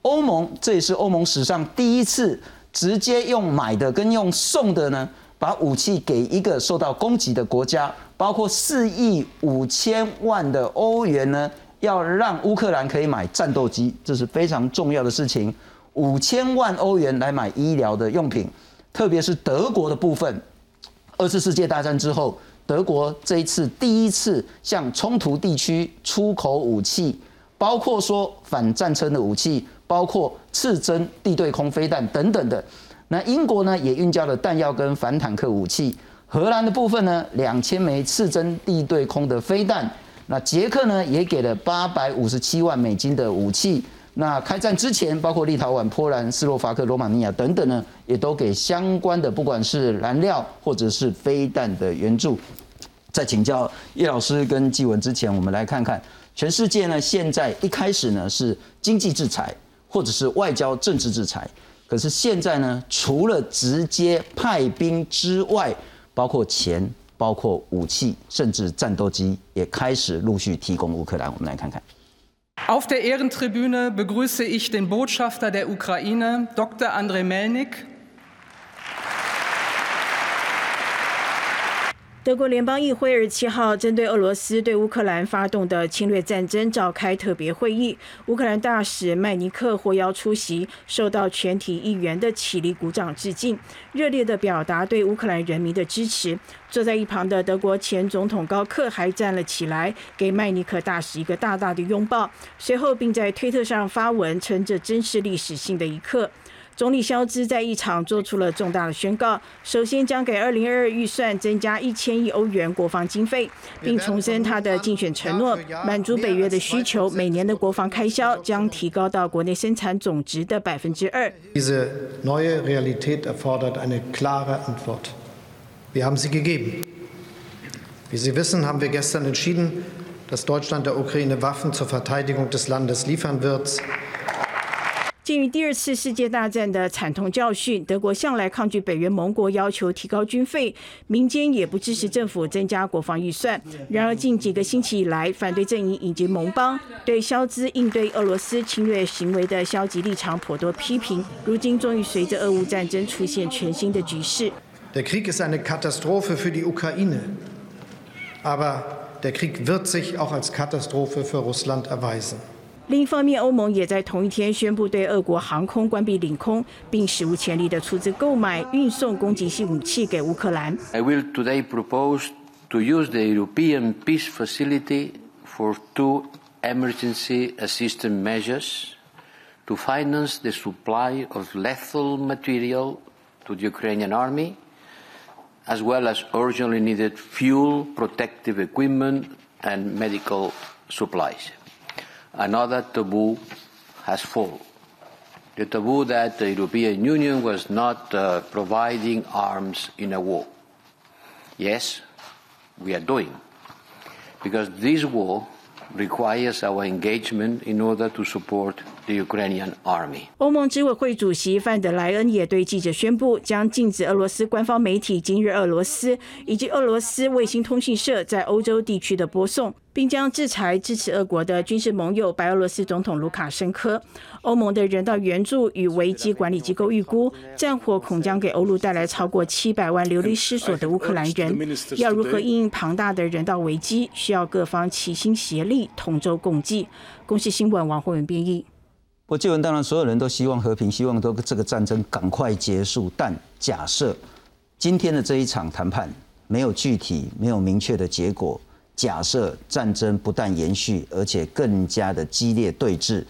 [SPEAKER 1] 欧盟这也是欧盟史上第一次。直接用买的跟用送的呢，把武器给一个受到攻击的国家，包括四亿五千万的欧元呢，要让乌克兰可以买战斗机，这是非常重要的事情。五千万欧元来买医疗的用品，特别是德国的部分。二次世界大战之后，德国这一次第一次向冲突地区出口武器，包括说反战车的武器。包括刺针地对空飞弹等等的，那英国呢也运交了弹药跟反坦克武器，荷兰的部分呢两千枚刺针地对空的飞弹，那捷克呢也给了八百五十七万美金的武器，那开战之前，包括立陶宛、波兰、斯洛伐克、罗马尼亚等等呢，也都给相关的不管是燃料或者是飞弹的援助。在请教叶老师跟纪文之前，我们来看看全世界呢现在一开始呢是经济制裁。或者是外交政治制裁，可是现在呢，除了直接派兵之外，包括钱、包括武器，甚至战斗机也开始陆续提供乌克兰。我们来看看。
[SPEAKER 12] Auf der Ehrentribüne begrüße ich den Botschafter der Ukraine, Dr. Andrei Melnik.
[SPEAKER 4] 德国联邦议会二十七号针对俄罗斯对乌克兰发动的侵略战争召开特别会议，乌克兰大使麦尼克获邀出席，受到全体议员的起立鼓掌致敬，热烈的表达对乌克兰人民的支持。坐在一旁的德国前总统高克还站了起来，给麦尼克大使一个大大的拥抱，随后并在推特上发文称这真是历史性的一刻。总理肖兹在一场做出了重大的宣告，首先将给二零二二预算增加一千亿欧元国防经费，并重申他的竞选承诺，满足北约的需求，每年的国防开销将提高到国内生产总值的百分之二。
[SPEAKER 13] Diese neue Realität erfordert eine klare Antwort. Wir haben sie gegeben. Wie Sie wissen, haben wir gestern entschieden, dass Deutschland der Ukraine Waffen zur Verteidigung des Landes liefern wird.
[SPEAKER 4] 鉴于第二次世界大战的惨痛教训，德国向来抗拒北约盟国要求提高军费，民间也不支持政府增加国防预算。然而，近几个星期以来，反对阵营以及盟邦对肖兹应对俄罗斯侵略行为的消极立场颇多批评。如今，终于随着俄乌战争出现全新的局势。
[SPEAKER 13] Der Krieg ist eine Katastrophe für die Ukraine, aber der Krieg wird sich auch als Katastrophe für Russland erweisen.
[SPEAKER 4] 另一方面，欧盟也在同一天宣布对俄国航空关闭领空，并史无前例的出资购买、运送攻击性武器给乌克兰。
[SPEAKER 14] I will today propose to use the European Peace Facility for two emergency assistance measures to finance the supply of lethal material to the Ukrainian army as well as urgently needed fuel, protective equipment, and medical supplies. Another taboo has fallen. The taboo that the European Union was not uh, providing arms in a war. Yes, we are doing. Because this war requires our engagement in order to support.
[SPEAKER 4] 欧盟执委会主席范德莱恩也对记者宣布，将禁止俄罗斯官方媒体《今日俄罗斯》以及俄罗斯卫星通讯社在欧洲地区的播送。并将制裁支持俄国的军事盟友白俄罗斯总统卢卡申科。欧盟的人道援助与危机管理机构预估，战火恐将给欧陆带来超过七百万流离失所的乌克兰人。要如何应庞大的人道危机，需要各方齐心协力，同舟共济。恭喜新闻王慧文编译。
[SPEAKER 1] 我记文当然所有人都希望和平，希望都这个战争赶快结束。但假设今天的这一场谈判没有具体、没有明确的结果。假设战争不但延续，而且更加的激烈对峙，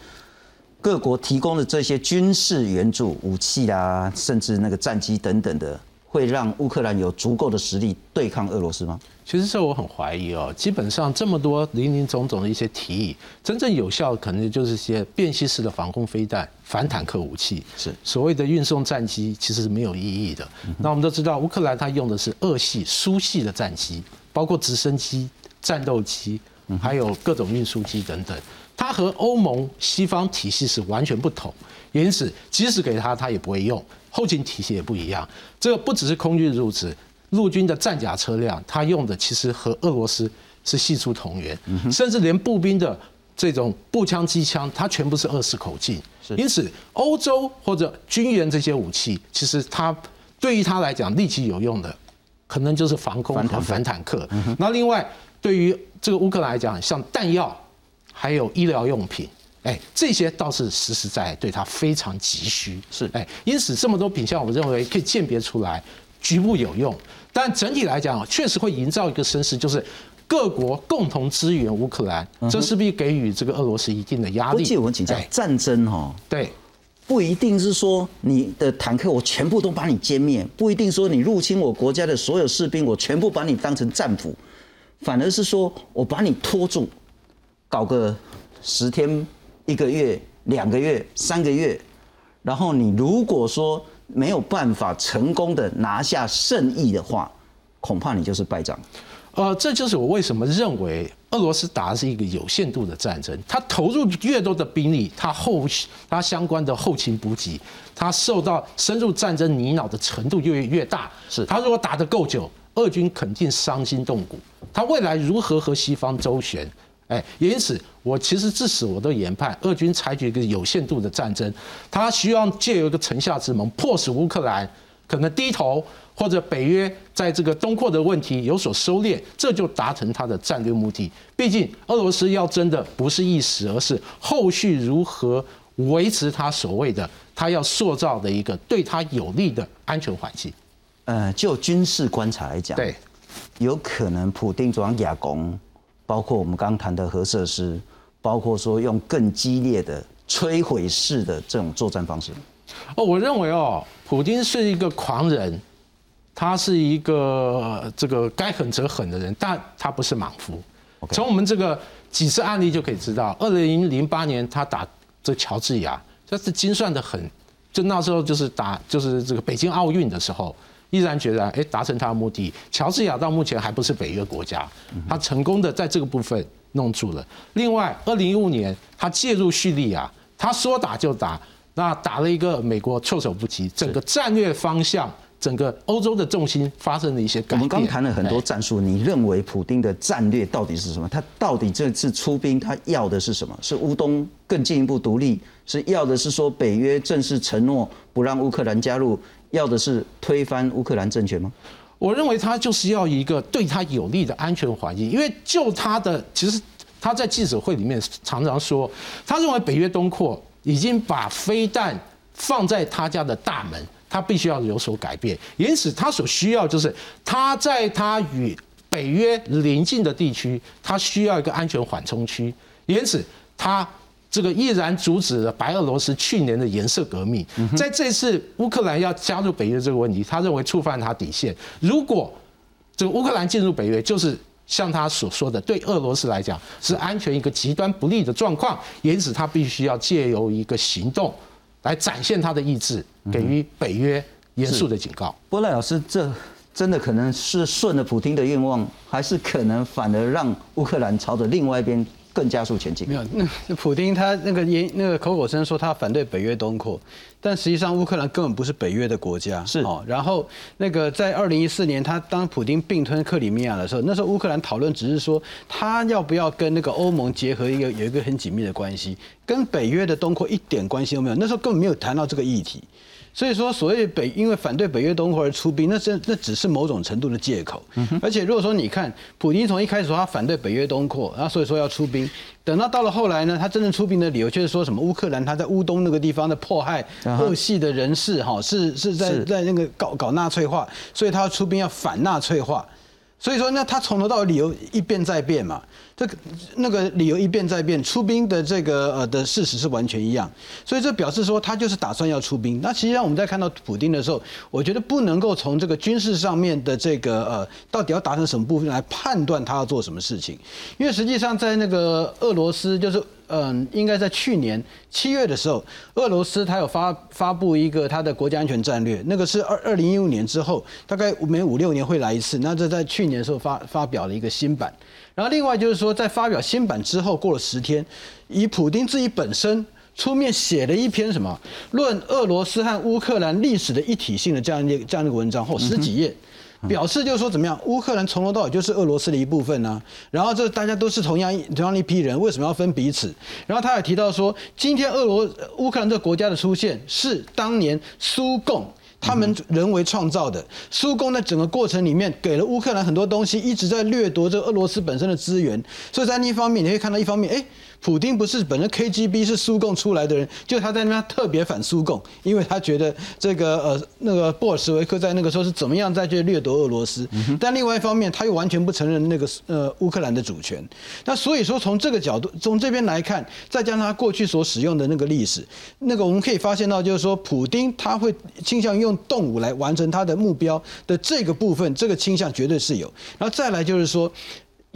[SPEAKER 1] 各国提供的这些军事援助、武器啊，甚至那个战机等等的，会让乌克兰有足够的实力对抗俄罗斯吗？
[SPEAKER 7] 其实这我很怀疑哦。基本上这么多林林总总的一些提议，真正有效可能就是些便携式的防空飞弹、反坦克武器，
[SPEAKER 1] 是
[SPEAKER 7] 所谓的运送战机，其实是没有意义的。那我们都知道，乌克兰它用的是俄系、苏系的战机，包括直升机。战斗机，还有各种运输机等等，它和欧盟西方体系是完全不同，因此即使给它，它也不会用。后勤体系也不一样，这个不只是空军入职，陆军的战甲车辆，它用的其实和俄罗斯是系出同源，甚至连步兵的这种步枪、机枪，它全部是二式口径。因此，欧洲或者军援这些武器，其实它对于它来讲，立即有用的，可能就是防空和反坦克。那另外。对于这个乌克兰来讲，像弹药，还有医疗用品，哎，这些倒是实实在在对他非常急需。
[SPEAKER 1] 是，
[SPEAKER 7] 哎，因此这么多品相，我认为可以鉴别出来，局部有用，但整体来讲，确实会营造一个声势，就是各国共同支援乌克兰，这势必给予这个俄罗斯一定的压力。
[SPEAKER 1] 不，我们请教，战争哈，
[SPEAKER 7] 对，
[SPEAKER 1] 不一定是说你的坦克我全部都把你歼灭，不一定说你入侵我国家的所有士兵，我全部把你当成战俘。反而是说，我把你拖住，搞个十天、一个月、两个月、三个月，然后你如果说没有办法成功的拿下胜利的话，恐怕你就是败仗。
[SPEAKER 7] 呃，这就是我为什么认为俄罗斯打的是一个有限度的战争。他投入越多的兵力，他后他相关的后勤补给，他受到深入战争泥淖的程度越越大。
[SPEAKER 1] 是
[SPEAKER 7] 他如果打得够久。俄军肯定伤筋动骨，他未来如何和西方周旋？哎，因此我其实至此我都研判，俄军采取一个有限度的战争，他希望借由一个城下之盟，迫使乌克兰可能低头，或者北约在这个东扩的问题有所收敛，这就达成他的战略目的。毕竟俄罗斯要争的不是一时，而是后续如何维持他所谓的他要塑造的一个对他有利的安全环境。
[SPEAKER 1] 呃，就军事观察来讲，
[SPEAKER 7] 对，
[SPEAKER 1] 有可能普丁装亚攻，包括我们刚谈的核设施，包括说用更激烈的摧毁式的这种作战方式。
[SPEAKER 7] 哦，我认为哦，普京是一个狂人，他是一个这个该狠则狠的人，但他不是莽夫。从我们这个几次案例就可以知道，二零零八年他打这乔治亚，他是精算的很，就那时候就是打就是这个北京奥运的时候。毅然决然，哎，达成他的目的。乔治亚到目前还不是北约国家，他成功的在这个部分弄住了。另外，二零一五年他介入叙利亚，他说打就打，那打了一个美国措手不及，整个战略方向。整个欧洲的重心发生了一些改变。我
[SPEAKER 1] 们刚谈了很多战术，你认为普京的战略到底是什么？他到底这次出兵，他要的是什么？是乌东更进一步独立？是要的是说北约正式承诺不让乌克兰加入？要的是推翻乌克兰政权吗？
[SPEAKER 7] 我认为他就是要一个对他有利的安全环境。因为就他的，其实他在记者会里面常常说，他认为北约东扩已经把飞弹放在他家的大门。他必须要有所改变，因此他所需要就是他在他与北约邻近的地区，他需要一个安全缓冲区。因此，他这个毅然阻止了白俄罗斯去年的颜色革命。在这次乌克兰要加入北约这个问题，他认为触犯他底线。如果这个乌克兰进入北约，就是像他所说的，对俄罗斯来讲是安全一个极端不利的状况，因此他必须要借由一个行动来展现他的意志，给予北约严肃的警告。
[SPEAKER 1] 波赖老师，这真的可能是顺了普京的愿望，还是可能反而让乌克兰朝着另外一边？更加速前进。
[SPEAKER 2] 没有，那普丁他那个言那个口口声说他反对北约东扩，但实际上乌克兰根本不是北约的国家。
[SPEAKER 1] 是
[SPEAKER 2] 哦，然后那个在二零一四年他当普丁并吞克里米亚的时候，那时候乌克兰讨论只是说他要不要跟那个欧盟结合一个有一个很紧密的关系，跟北约的东扩一点关系都没有。那时候根本没有谈到这个议题。所以说，所谓北因为反对北约东扩而出兵，那真那只是某种程度的借口。而且如果说你看，普京从一开始说他反对北约东扩，然后所以说要出兵，等到到了后来呢，他真正出兵的理由却是说什么乌克兰他在乌东那个地方的迫害恶系的人士，哈，是是在在那个搞搞纳粹化，所以他要出兵要反纳粹化。所以说，那他从头到尾理由一变再变嘛，这个那个理由一变再变，出兵的这个呃的事实是完全一样，所以这表示说他就是打算要出兵。那实际上我们在看到普京的时候，我觉得不能够从这个军事上面的这个呃到底要达成什么部分来判断他要做什么事情，因为实际上在那个俄罗斯就是。嗯，应该在去年七月的时候，俄罗斯它有发发布一个它的国家安全战略，那个是二二零一五年之后，大概每五六年会来一次。那这在去年的时候发发表了一个新版，然后另外就是说，在发表新版之后，过了十天，以普丁自己本身出面写了一篇什么论俄罗斯和乌克兰历史的一体性的这样一这样一个文章，后十几页。表示就是说怎么样？乌克兰从头到尾就是俄罗斯的一部分呢。然后这大家都是同样同样一批人，为什么要分彼此？然后他也提到说，今天俄罗乌克兰这个国家的出现是当年苏共他们人为创造的。苏共在整个过程里面给了乌克兰很多东西，一直在掠夺这俄罗斯本身的资源。所以在另一方面，你会看到一方面，哎。普京不是本身 KGB 是苏共出来的人，就他在那边特别反苏共，因为他觉得这个呃那个布尔什维克在那个时候是怎么样在去掠夺俄罗斯，但另外一方面他又完全不承认那个呃乌克兰的主权。那所以说从这个角度从这边来看，再加上他过去所使用的那个历史，那个我们可以发现到就是说，普京他会倾向于用动武来完成他的目标的这个部分，这个倾向绝对是有。然后再来就是说。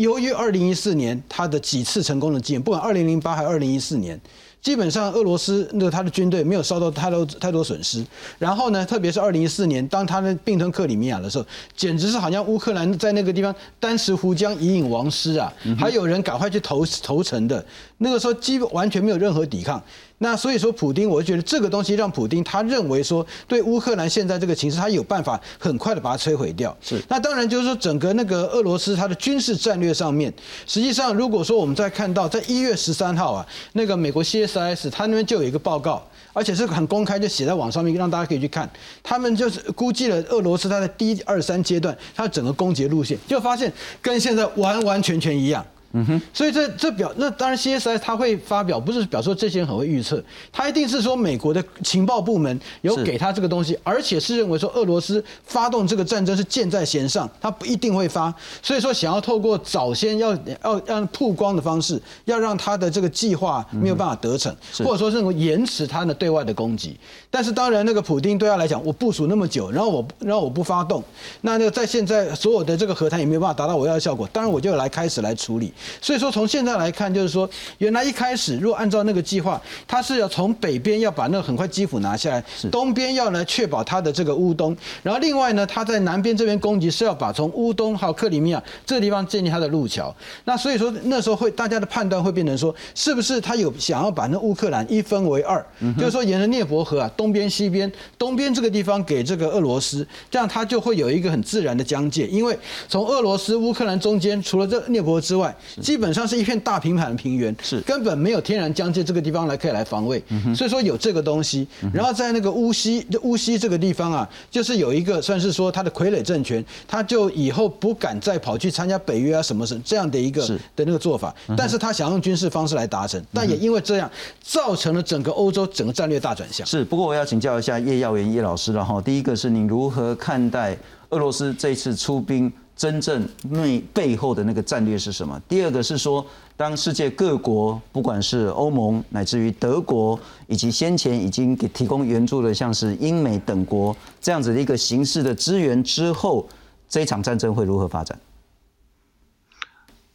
[SPEAKER 2] 由于二零一四年他的几次成功的经验，不管二零零八还是二零一四年，基本上俄罗斯那他的军队没有受到太多太多损失。然后呢，特别是二零一四年，当他们并吞克里米亚的时候，简直是好像乌克兰在那个地方丹石湖江以引王师啊，还有人赶快去投投诚的，那个时候基本完全没有任何抵抗。那所以说，普丁，我觉得这个东西让普丁他认为说，对乌克兰现在这个情势，他有办法很快的把它摧毁掉。
[SPEAKER 1] 是。
[SPEAKER 2] 那当然就是说，整个那个俄罗斯它的军事战略上面，实际上如果说我们在看到在一月十三号啊，那个美国 CSIS 他那边就有一个报告，而且是很公开，就写在网上面，让大家可以去看。他们就是估计了俄罗斯它的第、二、三阶段它整个攻击路线，就发现跟现在完完全全一样。嗯哼，所以这这表那当然，CSI 他会发表，不是表示这些人很会预测，他一定是说美国的情报部门有给他这个东西，而且是认为说俄罗斯发动这个战争是箭在弦上，他不一定会发，所以说想要透过早先要要让曝光的方式，要让他的这个计划没有办法得逞，或者说认为延迟他的对外的攻击。但是当然，那个普丁对他来讲，我部署那么久，然后我然后我不发动，那那个在现在所有的这个和谈也没有办法达到我要的效果，当然我就来开始来处理。所以说，从现在来看，就是说，原来一开始，如果按照那个计划，他是要从北边要把那个很快基辅拿下来，东边要来确保他的这个乌东，然后另外呢，他在南边这边攻击是要把从乌东还有克里米亚这个地方建立他的路桥。那所以说那时候会大家的判断会变成说，是不是他有想要把那乌克兰一分为二，就是说沿着涅伯河啊，东边西边，东边这个地方给这个俄罗斯，这样他就会有一个很自然的疆界，因为从俄罗斯乌克兰中间除了这涅伯之外。基本上是一片大平坦的平原，
[SPEAKER 1] 是
[SPEAKER 2] 根本没有天然疆界这个地方来可以来防卫，所以说有这个东西。然后在那个乌西乌西这个地方啊，就是有一个算是说他的傀儡政权，他就以后不敢再跑去参加北约啊什么什这样的一个的那个做法，但是他想用军事方式来达成，但也因为这样造成了整个欧洲整个战略大转向。
[SPEAKER 1] 是，不过我要请教一下叶耀元叶老师了哈。第一个是你如何看待俄罗斯这次出兵？真正内背后的那个战略是什么？第二个是说，当世界各国，不管是欧盟乃至于德国，以及先前已经给提供援助的像是英美等国这样子的一个形式的支援之后，这场战争会如何发展？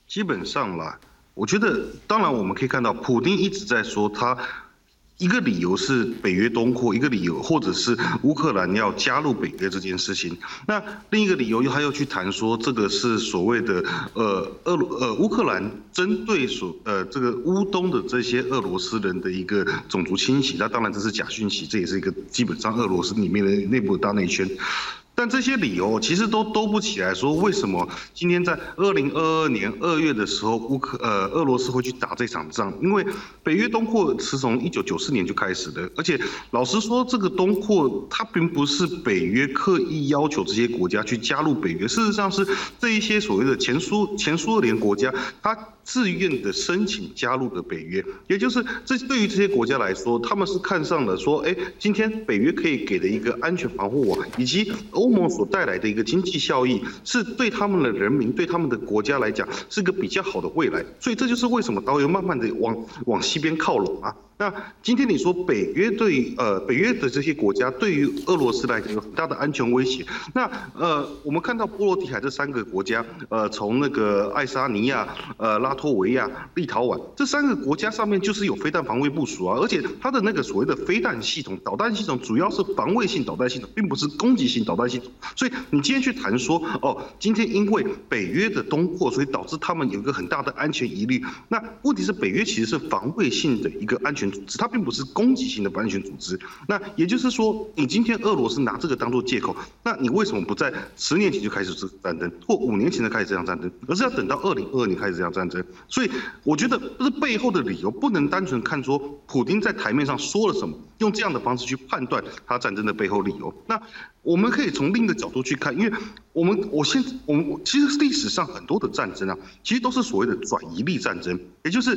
[SPEAKER 3] 基本上啦，我觉得，当然我们可以看到，普京一直在说他。一个理由是北约东扩，一个理由或者是乌克兰要加入北约这件事情。那另一个理由又他又去谈说这个是所谓的呃俄呃乌克兰针对所呃这个乌东的这些俄罗斯人的一个种族清洗。那当然这是假讯息，这也是一个基本上俄罗斯里面的内部大内圈。但这些理由其实都兜不起来，说为什么今天在二零二二年二月的时候，乌克呃俄罗斯会去打这场仗？因为北约东扩是从一九九四年就开始的，而且老实说，这个东扩它并不是北约刻意要求这些国家去加入北约，事实上是这一些所谓的前苏前苏联国家，它。自愿的申请加入的北约，也就是这对于这些国家来说，他们是看上了说，哎，今天北约可以给的一个安全防护网，以及欧盟所带来的一个经济效益，是对他们的人民、对他们的国家来讲，是个比较好的未来。所以这就是为什么导游慢慢的往往西边靠拢啊。那今天你说北约对呃北约的这些国家对于俄罗斯来讲有很大的安全威胁，那呃我们看到波罗的海这三个国家，呃从那个爱沙尼亚、呃拉脱维亚、立陶宛这三个国家上面就是有飞弹防卫部署啊，而且它的那个所谓的飞弹系统、导弹系统主要是防卫性导弹系统，并不是攻击性导弹系统。所以你今天去谈说哦，今天因为北约的东扩，所以导致他们有一个很大的安全疑虑。那问题是北约其实是防卫性的一个安全。组织它并不是攻击性的不安全组织，那也就是说，你今天俄罗斯拿这个当做借口，那你为什么不在十年前就开始这战争，或五年前就开始这场战争，而是要等到二零二二年开始这场战争？所以我觉得这背后的理由不能单纯看说普京在台面上说了什么，用这样的方式去判断他战争的背后理由。那我们可以从另一个角度去看，因为我们我现我们其实历史上很多的战争啊，其实都是所谓的转移力战争，也就是。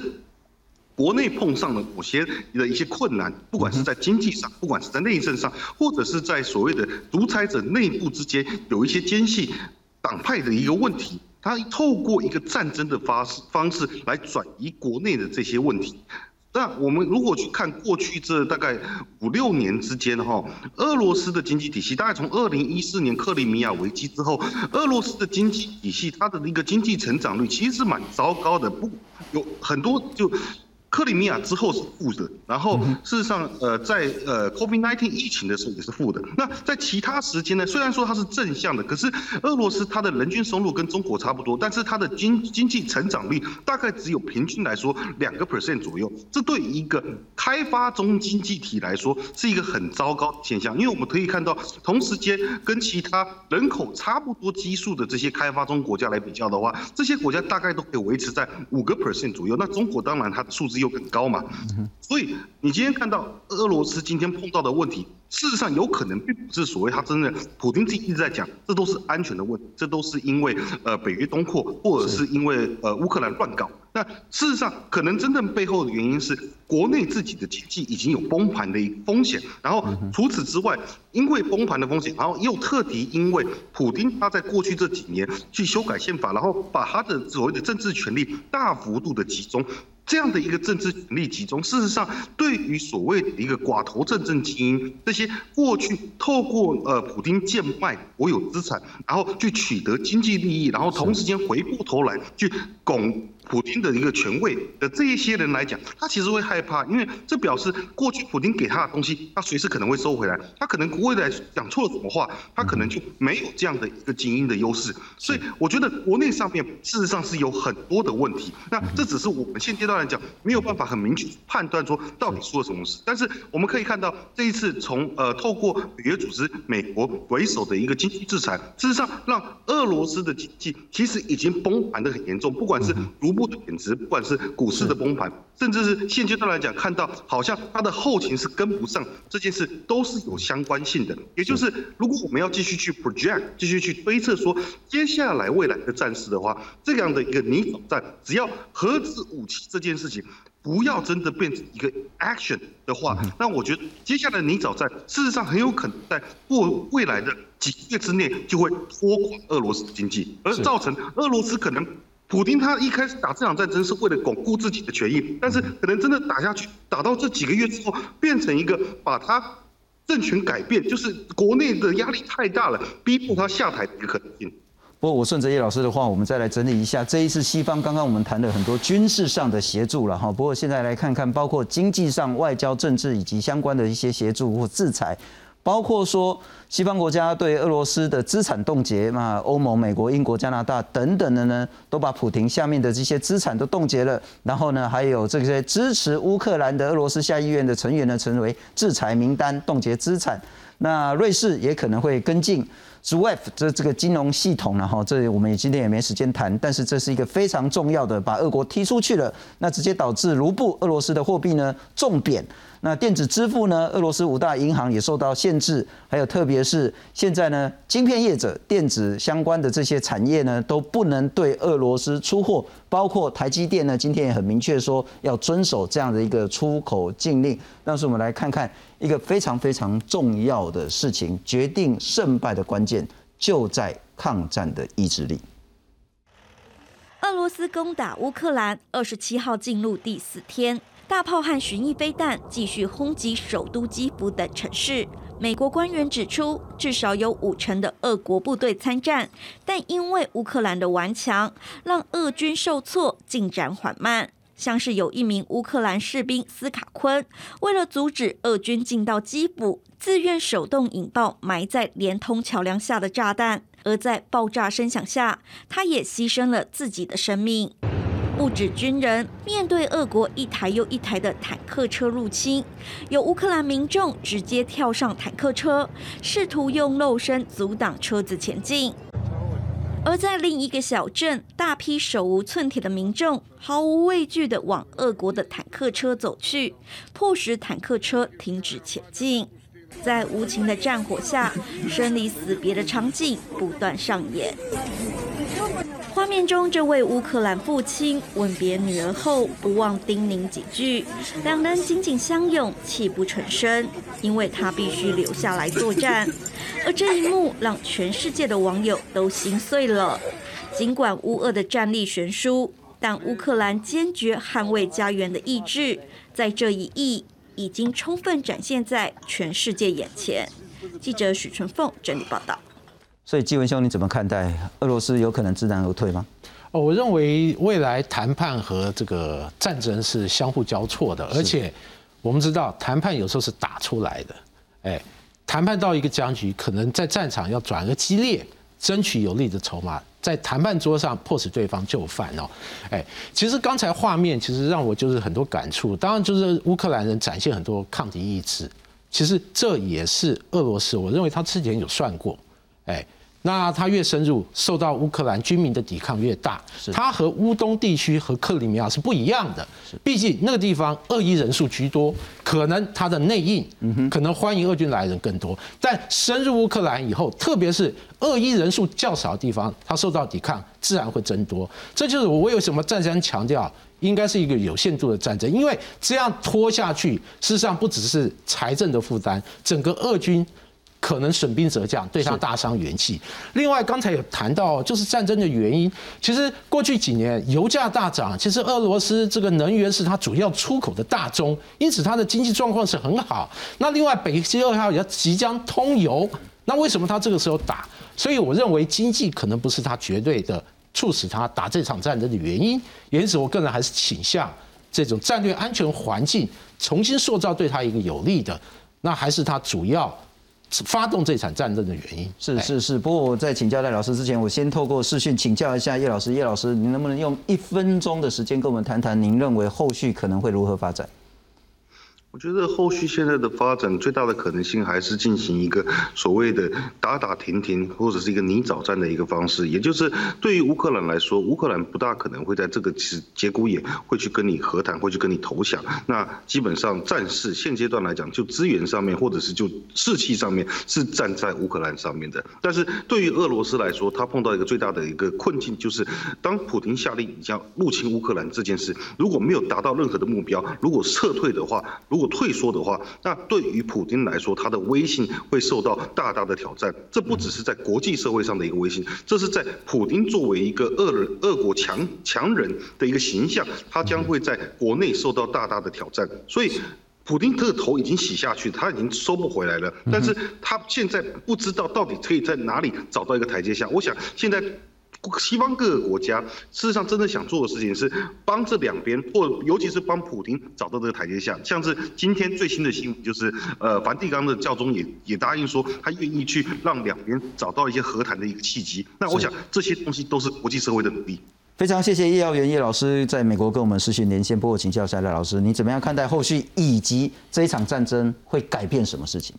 [SPEAKER 3] 国内碰上了某些的一些困难，不管是在经济上，不管是在内政上，或者是在所谓的独裁者内部之间有一些间隙党派的一个问题，他透过一个战争的方式方式来转移国内的这些问题。那我们如果去看过去这大概五六年之间哈，俄罗斯的经济体系大概从二零一四年克里米亚危机之后，俄罗斯的经济体系它的一个经济成长率其实是蛮糟糕的，不有很多就。克里米亚之后是负的，然后事实上，呃，在呃 COVID-19 疫情的时候也是负的。那在其他时间呢？虽然说它是正向的，可是俄罗斯它的人均收入跟中国差不多，但是它的经经济成长率大概只有平均来说两个 percent 左右。这对一个开发中经济体来说是一个很糟糕的现象，因为我们可以看到，同时间跟其他人口差不多基数的这些开发中国家来比较的话，这些国家大概都可以维持在五个 percent 左右。那中国当然它的数字。又更高嘛，所以你今天看到俄罗斯今天碰到的问题，事实上有可能并不是所谓他真的，普京自己一直在讲，这都是安全的问题，这都是因为呃北约东扩，或者是因为呃乌克兰乱搞。那事实上可能真正背后的原因是国内自己的经济已经有崩盘的一风险，然后除此之外，因为崩盘的风险，然后又特地因为普京他在过去这几年去修改宪法，然后把他的所谓的政治权力大幅度的集中。这样的一个政治权力集中，事实上，对于所谓一个寡头政政精英，这些过去透过呃普京贱卖国有资产，然后去取得经济利益，然后同时间回过头来去拱。普京的一个权位的这一些人来讲，他其实会害怕，因为这表示过去普京给他的东西，他随时可能会收回来。他可能未来讲错了什么话，他可能就没有这样的一个精英的优势。所以我觉得国内上面事实上是有很多的问题。那这只是我们现阶段来讲没有办法很明确判断说到底出了什么事。但是我们可以看到这一次从呃透过北约组织美国为首的一个经济制裁，事实上让俄罗斯的经济其实已经崩盘的很严重，不管是卢。不贬值，不管是股市的崩盘，甚至是现阶段来讲，看到好像它的后勤是跟不上这件事，都是有相关性的。也就是，如果我们要继续去 project，继续去推测说，接下来未来的战事的话，这样的一个泥沼战，只要核子武器这件事情不要真的变成一个 action 的话，那我觉得接下来泥沼战事实上很有可能在过未来的几个月之内就会拖垮俄罗斯经济，而造成俄罗斯可能。普京他一开始打这场战争是为了巩固自己的权益，但是可能真的打下去，打到这几个月之后，变成一个把他政权改变，就是国内的压力太大了，逼迫他下台的一个可能性。
[SPEAKER 1] 不过我顺着叶老师的话，我们再来整理一下这一次西方刚刚我们谈了很多军事上的协助了哈。不过现在来看看，包括经济上、外交、政治以及相关的一些协助或制裁，包括说西方国家对俄罗斯的资产冻结，那欧盟、美国、英国、加拿大等等的呢，都把普廷下面的这些资产都冻结了。然后呢，还有这些支持乌克兰的俄罗斯下议院的成员呢，成为制裁名单，冻结资产。那瑞士也可能会跟进。SWIFT 这这个金融系统呢，哈，这我们也今天也没时间谈，但是这是一个非常重要的，把俄国踢出去了，那直接导致卢布俄罗斯的货币呢重贬。那电子支付呢，俄罗斯五大银行也受到限制，还有特别是现在呢，晶片业者、电子相关的这些产业呢，都不能对俄罗斯出货，包括台积电呢，今天也很明确说要遵守这样的一个出口禁令。但是我们来看看一个非常非常重要的事情，决定胜败的关键就在抗战的意志力。
[SPEAKER 15] 俄罗斯攻打乌克兰，二十七号进入第四天。大炮和巡弋飞弹继续轰击首都基辅等城市。美国官员指出，至少有五成的俄国部队参战，但因为乌克兰的顽强，让俄军受挫，进展缓慢。像是有一名乌克兰士兵斯卡昆，为了阻止俄军进到基辅，自愿手动引爆埋在连通桥梁下的炸弹，而在爆炸声响下，他也牺牲了自己的生命。不止军人，面对俄国一台又一台的坦克车入侵，有乌克兰民众直接跳上坦克车，试图用肉身阻挡车子前进。而在另一个小镇，大批手无寸铁的民众毫无畏惧地往俄国的坦克车走去，迫使坦克车停止前进。在无情的战火下，生离死别的场景不断上演。画面中，这位乌克兰父亲吻别女儿后，不忘叮咛几句，两人紧紧相拥，泣不成声，因为他必须留下来作战。而这一幕让全世界的网友都心碎了。尽管乌俄的战力悬殊，但乌克兰坚决捍卫家园的意志，在这一役已经充分展现在全世界眼前。记者许春凤整理报道。
[SPEAKER 1] 所以，纪文兄，你怎么看待俄罗斯有可能知难而退吗？
[SPEAKER 7] 哦，我认为未来谈判和这个战争是相互交错的，而且我们知道谈判有时候是打出来的。哎，谈判到一个僵局，可能在战场要转个激烈，争取有利的筹码，在谈判桌上迫使对方就范哦。哎，其实刚才画面其实让我就是很多感触，当然就是乌克兰人展现很多抗敌意志，其实这也是俄罗斯，我认为他之前有算过，哎。那他越深入，受到乌克兰军民的抵抗越大。它和乌东地区和克里米亚是不一样的，毕竟那个地方俄裔人数居多，可能它的内应可能欢迎俄军来人更多。但深入乌克兰以后，特别是俄裔人数较少的地方，它受到抵抗自然会增多。这就是我为什么再三强调应该是一个有限度的战争，因为这样拖下去，事实上不只是财政的负担，整个俄军。可能损兵折将，对他大伤元气。另外，刚才有谈到，就是战争的原因。其实过去几年油价大涨，其实俄罗斯这个能源是它主要出口的大宗，因此它的经济状况是很好。那另外，北溪二号也即将通油，那为什么他这个时候打？所以我认为经济可能不是他绝对的促使他打这场战争的原因。因此，我个人还是倾向这种战略安全环境重新塑造对他一个有利的，那还是他主要。发动这场战争的原因
[SPEAKER 1] 是是是，不过我在请教赖老师之前，我先透过视讯请教一下叶老师。叶老师，您能不能用一分钟的时间跟我们谈谈，您认为后续可能会如何发展？
[SPEAKER 3] 我觉得后续现在的发展最大的可能性还是进行一个所谓的打打停停，或者是一个泥沼战的一个方式。也就是对于乌克兰来说，乌克兰不大可能会在这个节节骨眼会去跟你和谈，会去跟你投降。那基本上战事现阶段来讲，就资源上面或者是就士气上面是站在乌克兰上面的。但是对于俄罗斯来说，他碰到一个最大的一个困境，就是当普京下令将入侵乌克兰这件事，如果没有达到任何的目标，如果撤退的话，如果退缩的话，那对于普京来说，他的威信会受到大大的挑战。这不只是在国际社会上的一个威信，这是在普京作为一个恶人、恶国强强人的一个形象，他将会在国内受到大大的挑战。所以。普丁这个头已经洗下去，他已经收不回来了。但是他现在不知道到底可以在哪里找到一个台阶下。我想现在西方各个国家事实上真正想做的事情是帮这两边，或尤其是帮普京找到这个台阶下。像是今天最新的新闻，就是呃，梵蒂冈的教宗也也答应说，他愿意去让两边找到一些和谈的一个契机。那我想这些东西都是国际社会的努力。
[SPEAKER 1] 非常谢谢叶耀元叶老师在美国跟我们视讯连线。不过请教一下赖老师，你怎么样看待后续以及这一场战争会改变什么事情？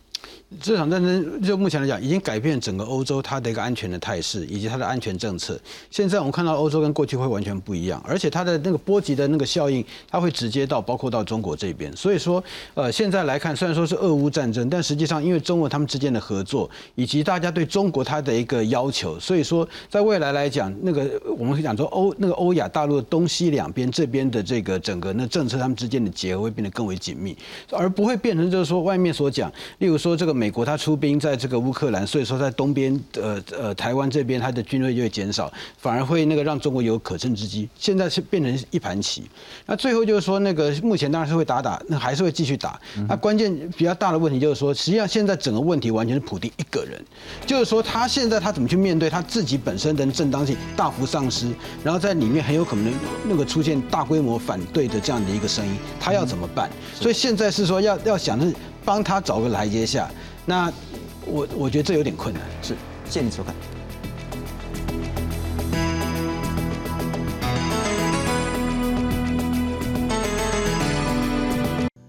[SPEAKER 2] 这场战争就目前来讲，已经改变整个欧洲它的一个安全的态势，以及它的安全政策。现在我们看到欧洲跟过去会完全不一样，而且它的那个波及的那个效应，它会直接到包括到中国这边。所以说，呃，现在来看，虽然说是俄乌战争，但实际上因为中俄他们之间的合作，以及大家对中国它的一个要求，所以说在未来来讲，那个我们可以讲说欧那个欧亚大陆的东西两边这边的这个整个那政策，他们之间的结合会变得更为紧密，而不会变成就是说外面所讲，例如说这个。美国他出兵在这个乌克兰，所以说在东边呃呃台湾这边他的军队就会减少，反而会那个让中国有可乘之机。现在是变成一盘棋。那最后就是说那个目前当然是会打打，那还是会继续打。那关键比较大的问题就是说，实际上现在整个问题完全是普京一个人，就是说他现在他怎么去面对他自己本身的正当性大幅丧失，然后在里面很有可能那个出现大规模反对的这样的一个声音，他要怎么办？所以现在是说要要想是帮他找个台阶下。那我我觉得这有点困难，
[SPEAKER 1] 是，谢谢你收看。